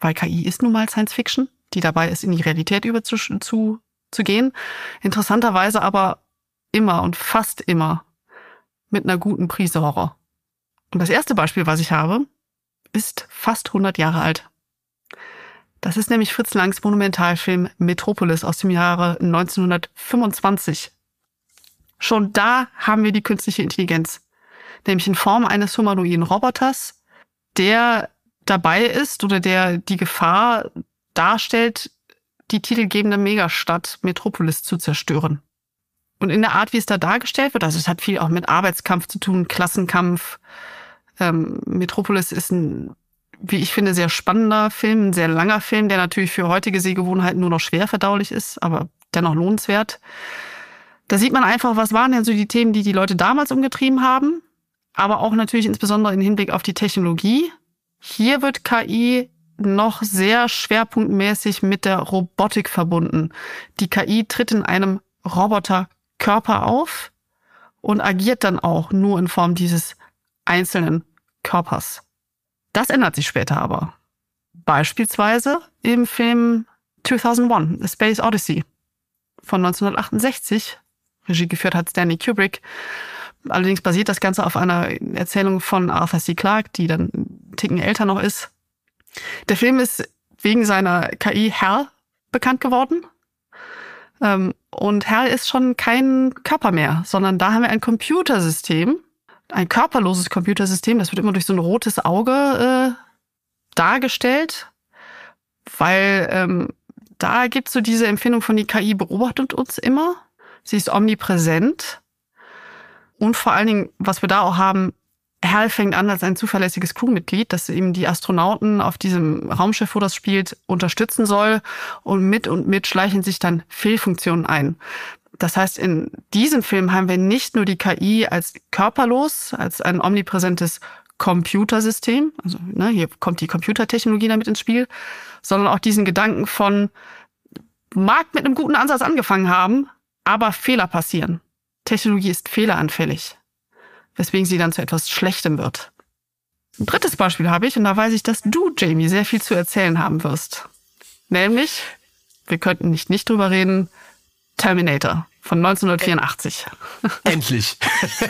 S3: weil KI ist nun mal Science-Fiction, die dabei ist, in die Realität über zu, zu, zu gehen. Interessanterweise aber immer und fast immer mit einer guten Prise Horror. Und das erste Beispiel, was ich habe, ist fast 100 Jahre alt. Das ist nämlich Fritz Langs Monumentalfilm Metropolis aus dem Jahre 1925. Schon da haben wir die künstliche Intelligenz, nämlich in Form eines humanoiden Roboters, der dabei ist oder der die Gefahr darstellt, die titelgebende Megastadt Metropolis zu zerstören. Und in der Art, wie es da dargestellt wird, also es hat viel auch mit Arbeitskampf zu tun, Klassenkampf. Ähm, Metropolis ist ein, wie ich finde, sehr spannender Film, ein sehr langer Film, der natürlich für heutige Sehgewohnheiten nur noch schwer verdaulich ist, aber dennoch lohnenswert. Da sieht man einfach, was waren denn so die Themen, die die Leute damals umgetrieben haben, aber auch natürlich insbesondere im Hinblick auf die Technologie. Hier wird KI noch sehr schwerpunktmäßig mit der Robotik verbunden. Die KI tritt in einem Roboterkörper auf und agiert dann auch nur in Form dieses einzelnen Körpers. Das ändert sich später aber. Beispielsweise im Film 2001, The Space Odyssey von 1968. Regie geführt hat Stanley Kubrick. Allerdings basiert das Ganze auf einer Erzählung von Arthur C. Clarke, die dann einen Ticken älter noch ist. Der Film ist wegen seiner KI Hal bekannt geworden. Ähm, und Hal ist schon kein Körper mehr, sondern da haben wir ein Computersystem, ein körperloses Computersystem. Das wird immer durch so ein rotes Auge äh, dargestellt, weil ähm, da gibt's so diese Empfindung von die KI beobachtet uns immer. Sie ist omnipräsent. Und vor allen Dingen, was wir da auch haben, Hal fängt an als ein zuverlässiges Crewmitglied, das eben die Astronauten auf diesem Raumschiff, wo das spielt, unterstützen soll. Und mit und mit schleichen sich dann Fehlfunktionen ein. Das heißt, in diesem Film haben wir nicht nur die KI als körperlos, als ein omnipräsentes Computersystem, also ne, hier kommt die Computertechnologie damit ins Spiel, sondern auch diesen Gedanken von, mag mit einem guten Ansatz angefangen haben, aber Fehler passieren. Technologie ist fehleranfällig weswegen sie dann zu etwas Schlechtem wird. Ein drittes Beispiel habe ich, und da weiß ich, dass du, Jamie, sehr viel zu erzählen haben wirst. Nämlich, wir könnten nicht nicht drüber reden, Terminator von 1984.
S2: Endlich.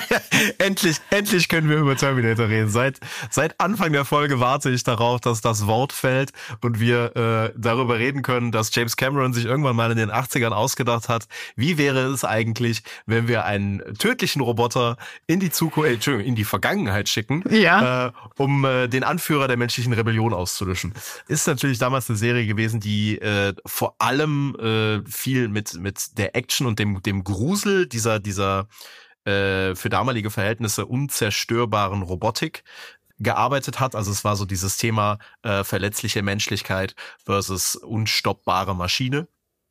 S2: endlich, endlich können wir über Terminator reden. Seit, seit Anfang der Folge warte ich darauf, dass das Wort fällt und wir äh, darüber reden können, dass James Cameron sich irgendwann mal in den 80ern ausgedacht hat, wie wäre es eigentlich, wenn wir einen tödlichen Roboter in die Zukunft, äh, Entschuldigung, in die Vergangenheit schicken,
S3: ja.
S2: äh, um äh, den Anführer der menschlichen Rebellion auszulöschen. Ist natürlich damals eine Serie gewesen, die äh, vor allem äh, viel mit, mit der Action und dem dem Grusel dieser, dieser äh, für damalige Verhältnisse unzerstörbaren Robotik gearbeitet hat. Also es war so dieses Thema äh, verletzliche Menschlichkeit versus unstoppbare Maschine.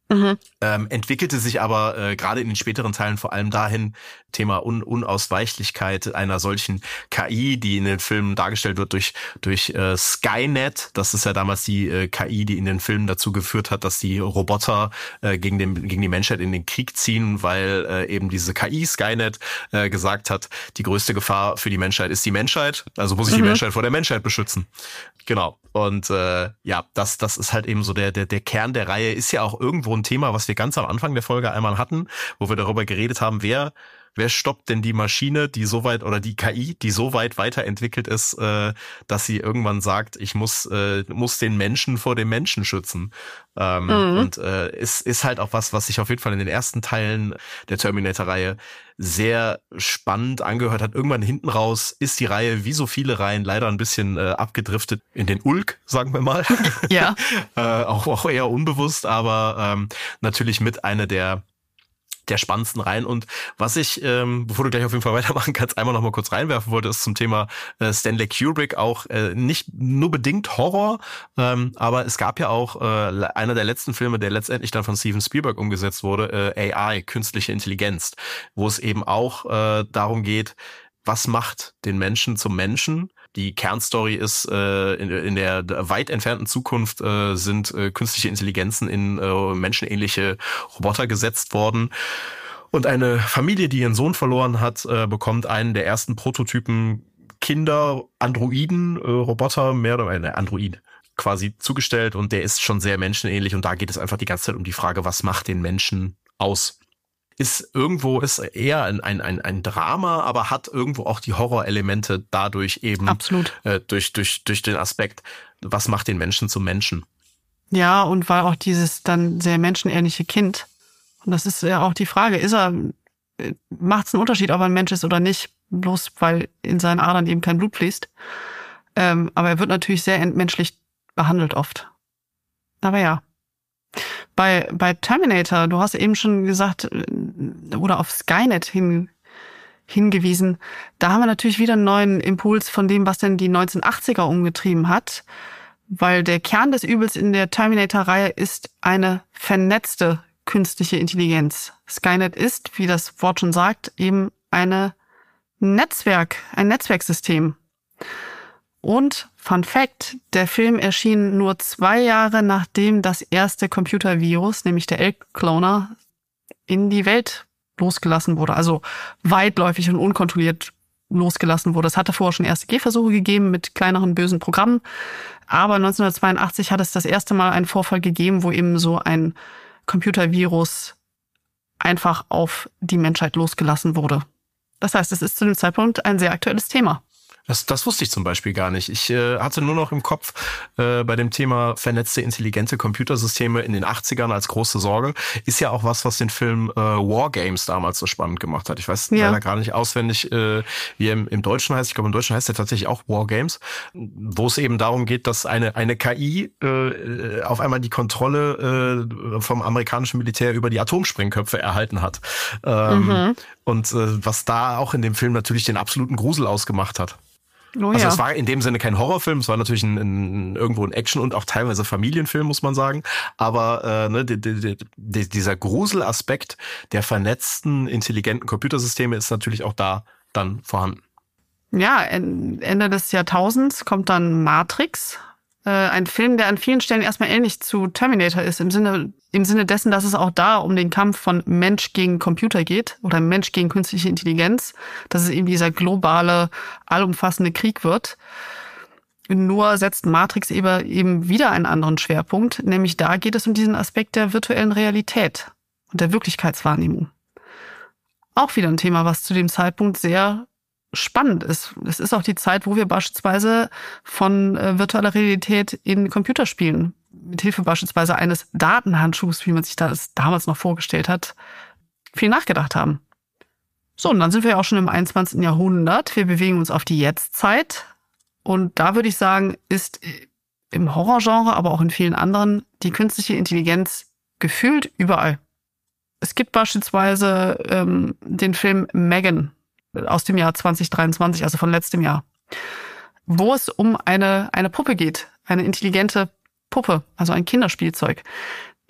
S2: Mhm. Ähm, entwickelte sich aber äh, gerade in den späteren Teilen vor allem dahin, Thema Un Unausweichlichkeit einer solchen KI, die in den Filmen dargestellt wird durch, durch äh, Skynet. Das ist ja damals die äh, KI, die in den Filmen dazu geführt hat, dass die Roboter äh, gegen, den, gegen die Menschheit in den Krieg ziehen, weil äh, eben diese KI Skynet äh, gesagt hat, die größte Gefahr für die Menschheit ist die Menschheit. Also muss ich mhm. die Menschheit vor der Menschheit beschützen. Genau. Und äh, ja, das, das ist halt eben so der, der, der Kern der Reihe, ist ja auch irgendwo ein Thema, was wir ganz am Anfang der Folge einmal hatten, wo wir darüber geredet haben, wer wer stoppt denn die Maschine, die so weit oder die KI, die so weit weiterentwickelt ist, äh, dass sie irgendwann sagt, ich muss äh, muss den Menschen vor dem Menschen schützen. Ähm, mhm. Und äh, ist ist halt auch was, was sich auf jeden Fall in den ersten Teilen der Terminator-Reihe sehr spannend angehört hat. Irgendwann hinten raus ist die Reihe, wie so viele Reihen, leider ein bisschen äh, abgedriftet in den Ulk, sagen wir mal.
S3: Ja.
S2: äh, auch, auch eher unbewusst, aber ähm, natürlich mit einer der der spannendsten rein. Und was ich, ähm, bevor du gleich auf jeden Fall weitermachen kannst, einmal noch mal kurz reinwerfen wollte, ist zum Thema äh, Stanley Kubrick auch äh, nicht nur bedingt Horror, ähm, aber es gab ja auch äh, einer der letzten Filme, der letztendlich dann von Steven Spielberg umgesetzt wurde, äh, AI, künstliche Intelligenz, wo es eben auch äh, darum geht, was macht den Menschen zum Menschen die Kernstory ist, äh, in, in der weit entfernten Zukunft äh, sind äh, künstliche Intelligenzen in äh, menschenähnliche Roboter gesetzt worden. Und eine Familie, die ihren Sohn verloren hat, äh, bekommt einen der ersten Prototypen Kinder, Androiden, äh, Roboter, mehr oder weniger Android quasi zugestellt und der ist schon sehr menschenähnlich und da geht es einfach die ganze Zeit um die Frage, was macht den Menschen aus? Ist irgendwo ist eher ein, ein, ein, ein Drama, aber hat irgendwo auch die Horrorelemente dadurch eben
S3: Absolut.
S2: Äh, durch, durch, durch den Aspekt, was macht den Menschen zum Menschen.
S3: Ja, und war auch dieses dann sehr menschenähnliche Kind. Und das ist ja auch die Frage, ist er, äh, macht es einen Unterschied, ob er ein Mensch ist oder nicht, bloß weil in seinen Adern eben kein Blut fließt. Ähm, aber er wird natürlich sehr entmenschlich behandelt oft. Aber ja. Bei, bei Terminator, du hast eben schon gesagt, oder auf Skynet hin, hingewiesen, da haben wir natürlich wieder einen neuen Impuls von dem, was denn die 1980er umgetrieben hat. Weil der Kern des Übels in der Terminator-Reihe ist eine vernetzte künstliche Intelligenz. Skynet ist, wie das Wort schon sagt, eben eine Netzwerk, ein Netzwerksystem. Und Fun Fact, der Film erschien nur zwei Jahre nachdem das erste Computervirus, nämlich der Elk-Cloner, in die Welt losgelassen wurde. Also weitläufig und unkontrolliert losgelassen wurde. Es hatte vorher schon erste Gehversuche gegeben mit kleineren bösen Programmen. Aber 1982 hat es das erste Mal einen Vorfall gegeben, wo eben so ein Computervirus einfach auf die Menschheit losgelassen wurde. Das heißt, es ist zu dem Zeitpunkt ein sehr aktuelles Thema.
S2: Das, das wusste ich zum Beispiel gar nicht. Ich äh, hatte nur noch im Kopf äh, bei dem Thema vernetzte intelligente Computersysteme in den 80ern als große Sorge. Ist ja auch was, was den Film äh, War Games damals so spannend gemacht hat. Ich weiß ja. leider gerade nicht auswendig, äh, wie er im, im Deutschen heißt. Ich glaube, im Deutschen heißt er tatsächlich auch War Games, wo es eben darum geht, dass eine, eine KI äh, auf einmal die Kontrolle äh, vom amerikanischen Militär über die Atomsprengköpfe erhalten hat. Ähm, mhm. Und äh, was da auch in dem Film natürlich den absoluten Grusel ausgemacht hat. Oh, also ja. es war in dem Sinne kein Horrorfilm, es war natürlich ein, ein, irgendwo ein Action- und auch teilweise Familienfilm, muss man sagen. Aber äh, ne, die, die, die, dieser Gruselaspekt der vernetzten, intelligenten Computersysteme ist natürlich auch da dann vorhanden.
S3: Ja, Ende des Jahrtausends kommt dann Matrix, äh, ein Film, der an vielen Stellen erstmal ähnlich zu Terminator ist, im Sinne, im Sinne dessen, dass es auch da um den Kampf von Mensch gegen Computer geht oder Mensch gegen künstliche Intelligenz, dass es eben dieser globale, allumfassende Krieg wird. Nur setzt Matrix eben wieder einen anderen Schwerpunkt, nämlich da geht es um diesen Aspekt der virtuellen Realität und der Wirklichkeitswahrnehmung. Auch wieder ein Thema, was zu dem Zeitpunkt sehr spannend ist. Es ist auch die Zeit, wo wir beispielsweise von äh, virtueller Realität in Computerspielen mit Hilfe beispielsweise eines Datenhandschuhs, wie man sich das damals noch vorgestellt hat, viel nachgedacht haben. So, und dann sind wir ja auch schon im 21. Jahrhundert. Wir bewegen uns auf die Jetztzeit. Und da würde ich sagen, ist im Horrorgenre, aber auch in vielen anderen, die künstliche Intelligenz gefühlt überall. Es gibt beispielsweise ähm, den Film Megan aus dem Jahr 2023, also von letztem Jahr, wo es um eine, eine Puppe geht, eine intelligente Puppe, also ein Kinderspielzeug.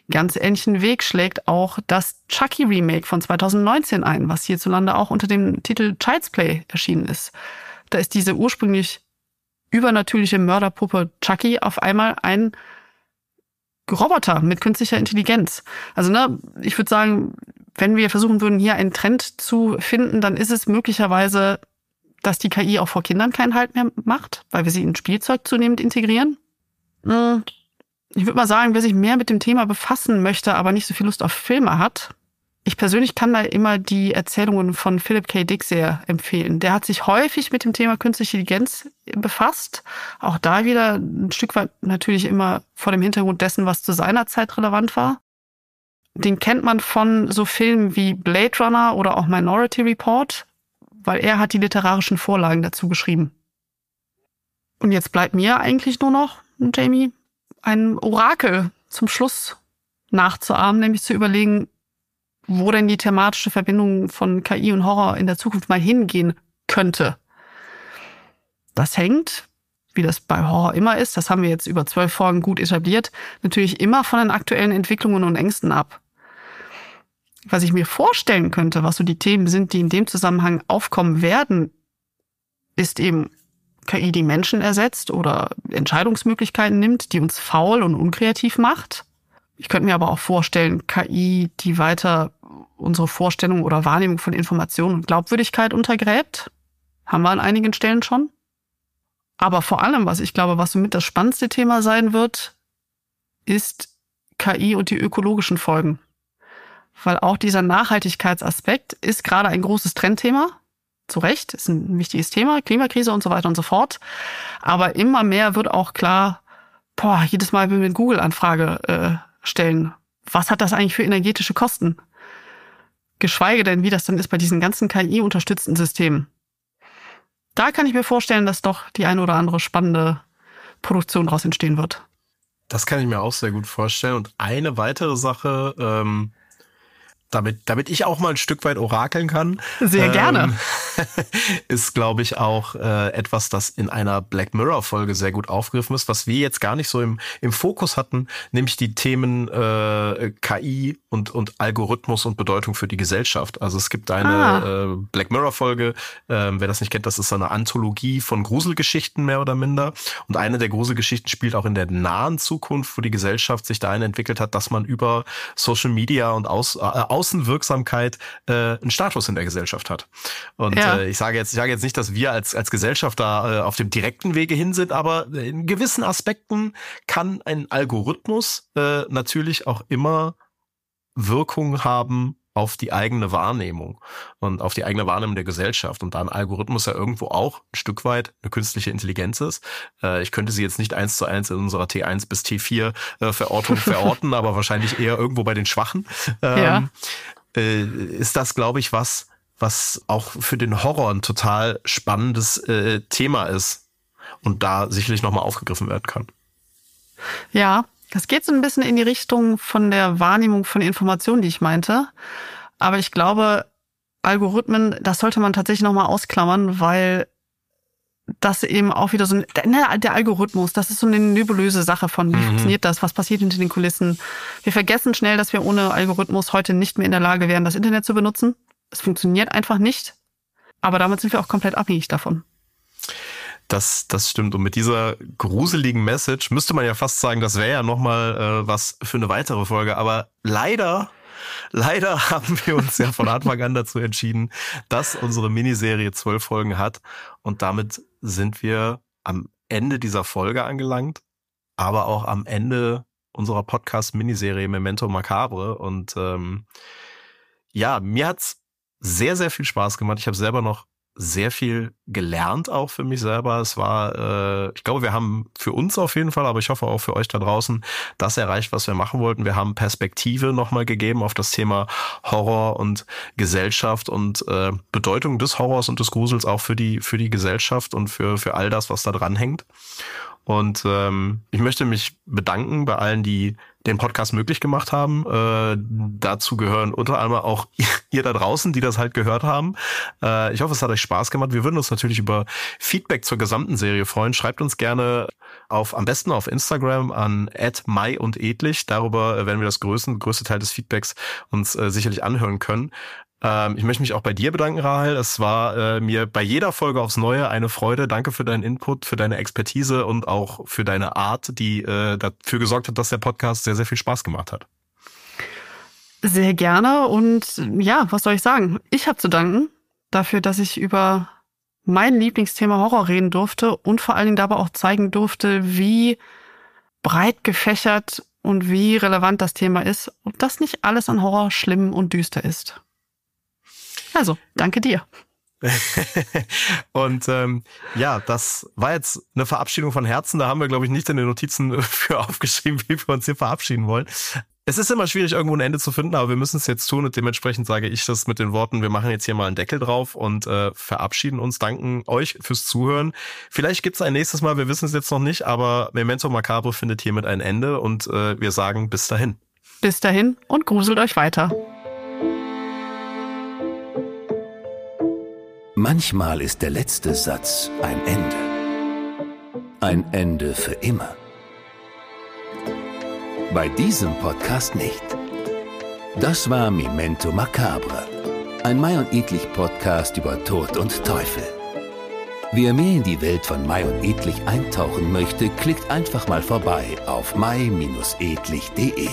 S3: Ganz ähnlichen Weg schlägt auch das Chucky Remake von 2019 ein, was hierzulande auch unter dem Titel Child's Play erschienen ist. Da ist diese ursprünglich übernatürliche Mörderpuppe Chucky auf einmal ein Roboter mit künstlicher Intelligenz. Also ne, ich würde sagen, wenn wir versuchen würden, hier einen Trend zu finden, dann ist es möglicherweise, dass die KI auch vor Kindern keinen Halt mehr macht, weil wir sie in Spielzeug zunehmend integrieren. Hm, ich würde mal sagen, wer sich mehr mit dem Thema befassen möchte, aber nicht so viel Lust auf Filme hat, ich persönlich kann da immer die Erzählungen von Philip K. Dick sehr empfehlen. Der hat sich häufig mit dem Thema künstliche Intelligenz befasst. Auch da wieder ein Stück weit natürlich immer vor dem Hintergrund dessen, was zu seiner Zeit relevant war. Den kennt man von so Filmen wie Blade Runner oder auch Minority Report, weil er hat die literarischen Vorlagen dazu geschrieben. Und jetzt bleibt mir eigentlich nur noch, Jamie, ein Orakel zum Schluss nachzuahmen, nämlich zu überlegen, wo denn die thematische Verbindung von KI und Horror in der Zukunft mal hingehen könnte. Das hängt, wie das bei Horror immer ist, das haben wir jetzt über zwölf Folgen gut etabliert, natürlich immer von den aktuellen Entwicklungen und Ängsten ab was ich mir vorstellen könnte, was so die Themen sind, die in dem Zusammenhang aufkommen werden, ist eben KI, die Menschen ersetzt oder Entscheidungsmöglichkeiten nimmt, die uns faul und unkreativ macht. Ich könnte mir aber auch vorstellen, KI, die weiter unsere Vorstellung oder Wahrnehmung von Information und Glaubwürdigkeit untergräbt. Haben wir an einigen Stellen schon. Aber vor allem, was ich glaube, was somit das spannendste Thema sein wird, ist KI und die ökologischen Folgen weil auch dieser Nachhaltigkeitsaspekt ist gerade ein großes Trendthema. Zu Recht, ist ein wichtiges Thema, Klimakrise und so weiter und so fort. Aber immer mehr wird auch klar, boah, jedes Mal, wenn wir eine Google-Anfrage äh, stellen, was hat das eigentlich für energetische Kosten? Geschweige denn, wie das dann ist bei diesen ganzen KI-unterstützten Systemen. Da kann ich mir vorstellen, dass doch die eine oder andere spannende Produktion daraus entstehen wird.
S2: Das kann ich mir auch sehr gut vorstellen. Und eine weitere Sache, ähm, damit, damit ich auch mal ein Stück weit orakeln kann.
S3: Sehr ähm, gerne.
S2: ist, glaube ich, auch äh, etwas, das in einer Black Mirror-Folge sehr gut aufgegriffen ist, was wir jetzt gar nicht so im, im Fokus hatten, nämlich die Themen äh, KI und, und Algorithmus und Bedeutung für die Gesellschaft. Also es gibt eine ah. äh, Black Mirror-Folge, äh, wer das nicht kennt, das ist eine Anthologie von Gruselgeschichten mehr oder minder. Und eine der Gruselgeschichten spielt auch in der nahen Zukunft, wo die Gesellschaft sich dahin entwickelt hat, dass man über Social Media und aus, äh, Außenwirksamkeit äh, einen Status in der Gesellschaft hat. Und ja. äh, ich sage jetzt, ich sage jetzt nicht, dass wir als als Gesellschaft da äh, auf dem direkten Wege hin sind, aber in gewissen Aspekten kann ein Algorithmus äh, natürlich auch immer Wirkung haben auf die eigene Wahrnehmung und auf die eigene Wahrnehmung der Gesellschaft. Und da ein Algorithmus ja irgendwo auch ein Stück weit eine künstliche Intelligenz ist. Äh, ich könnte sie jetzt nicht eins zu eins in unserer T1 bis T4 äh, Verortung verorten, aber wahrscheinlich eher irgendwo bei den Schwachen. Ähm, ja. Äh, ist das, glaube ich, was, was auch für den Horror ein total spannendes äh, Thema ist und da sicherlich nochmal aufgegriffen werden kann.
S3: Ja, das geht so ein bisschen in die Richtung von der Wahrnehmung von Informationen, die ich meinte. Aber ich glaube, Algorithmen, das sollte man tatsächlich nochmal ausklammern, weil das eben auch wieder so ein, der Algorithmus, das ist so eine nebulöse Sache von, wie mhm. funktioniert das, was passiert hinter den Kulissen. Wir vergessen schnell, dass wir ohne Algorithmus heute nicht mehr in der Lage wären, das Internet zu benutzen. Es funktioniert einfach nicht. Aber damit sind wir auch komplett abhängig davon.
S2: Das, das stimmt. Und mit dieser gruseligen Message müsste man ja fast sagen, das wäre ja nochmal äh, was für eine weitere Folge. Aber leider, leider haben wir uns ja von Anfang an dazu entschieden, dass unsere Miniserie zwölf Folgen hat. Und damit sind wir am Ende dieser Folge angelangt, aber auch am Ende unserer Podcast-Miniserie Memento Macabre. Und ähm, ja, mir hat's sehr, sehr viel Spaß gemacht. Ich habe selber noch sehr viel gelernt auch für mich selber. Es war, äh, ich glaube, wir haben für uns auf jeden Fall, aber ich hoffe auch für euch da draußen, das erreicht, was wir machen wollten. Wir haben Perspektive nochmal gegeben auf das Thema Horror und Gesellschaft und äh, Bedeutung des Horrors und des Grusels auch für die für die Gesellschaft und für für all das, was da dran hängt. Und ähm, ich möchte mich bedanken bei allen, die den Podcast möglich gemacht haben. Äh, dazu gehören unter anderem auch ihr, da draußen, die das halt gehört haben. Äh, ich hoffe, es hat euch Spaß gemacht. Wir würden uns natürlich über Feedback zur gesamten Serie freuen. Schreibt uns gerne auf am besten auf Instagram an @mai und edlich. Darüber werden wir das größte, größte Teil des Feedbacks uns äh, sicherlich anhören können. Ähm, ich möchte mich auch bei dir bedanken, Rahel. Es war äh, mir bei jeder Folge aufs Neue eine Freude. Danke für deinen Input, für deine Expertise und auch für deine Art, die äh, dafür gesorgt hat, dass der Podcast sehr, sehr viel Spaß gemacht hat.
S3: Sehr gerne und ja, was soll ich sagen? Ich habe zu danken dafür, dass ich über mein Lieblingsthema Horror reden durfte und vor allen Dingen dabei auch zeigen durfte, wie breit gefächert und wie relevant das Thema ist und dass nicht alles an Horror schlimm und düster ist. Also, danke dir.
S2: und ähm, ja, das war jetzt eine Verabschiedung von Herzen. Da haben wir, glaube ich, nicht in den Notizen für aufgeschrieben, wie wir uns hier verabschieden wollen. Es ist immer schwierig, irgendwo ein Ende zu finden, aber wir müssen es jetzt tun und dementsprechend sage ich das mit den Worten, wir machen jetzt hier mal einen Deckel drauf und äh, verabschieden uns, danken euch fürs Zuhören. Vielleicht gibt es ein nächstes Mal, wir wissen es jetzt noch nicht, aber Memento Macabre findet hiermit ein Ende und äh, wir sagen bis dahin.
S3: Bis dahin und gruselt euch weiter.
S1: Manchmal ist der letzte Satz ein Ende. Ein Ende für immer. Bei diesem Podcast nicht. Das war Memento Macabre, ein Mai und Edlich Podcast über Tod und Teufel. Wer mehr in die Welt von Mai und Edlich eintauchen möchte, klickt einfach mal vorbei auf mai-edlich.de.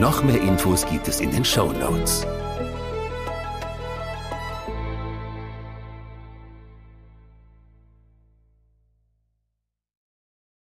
S1: Noch mehr Infos gibt es in den Show Notes.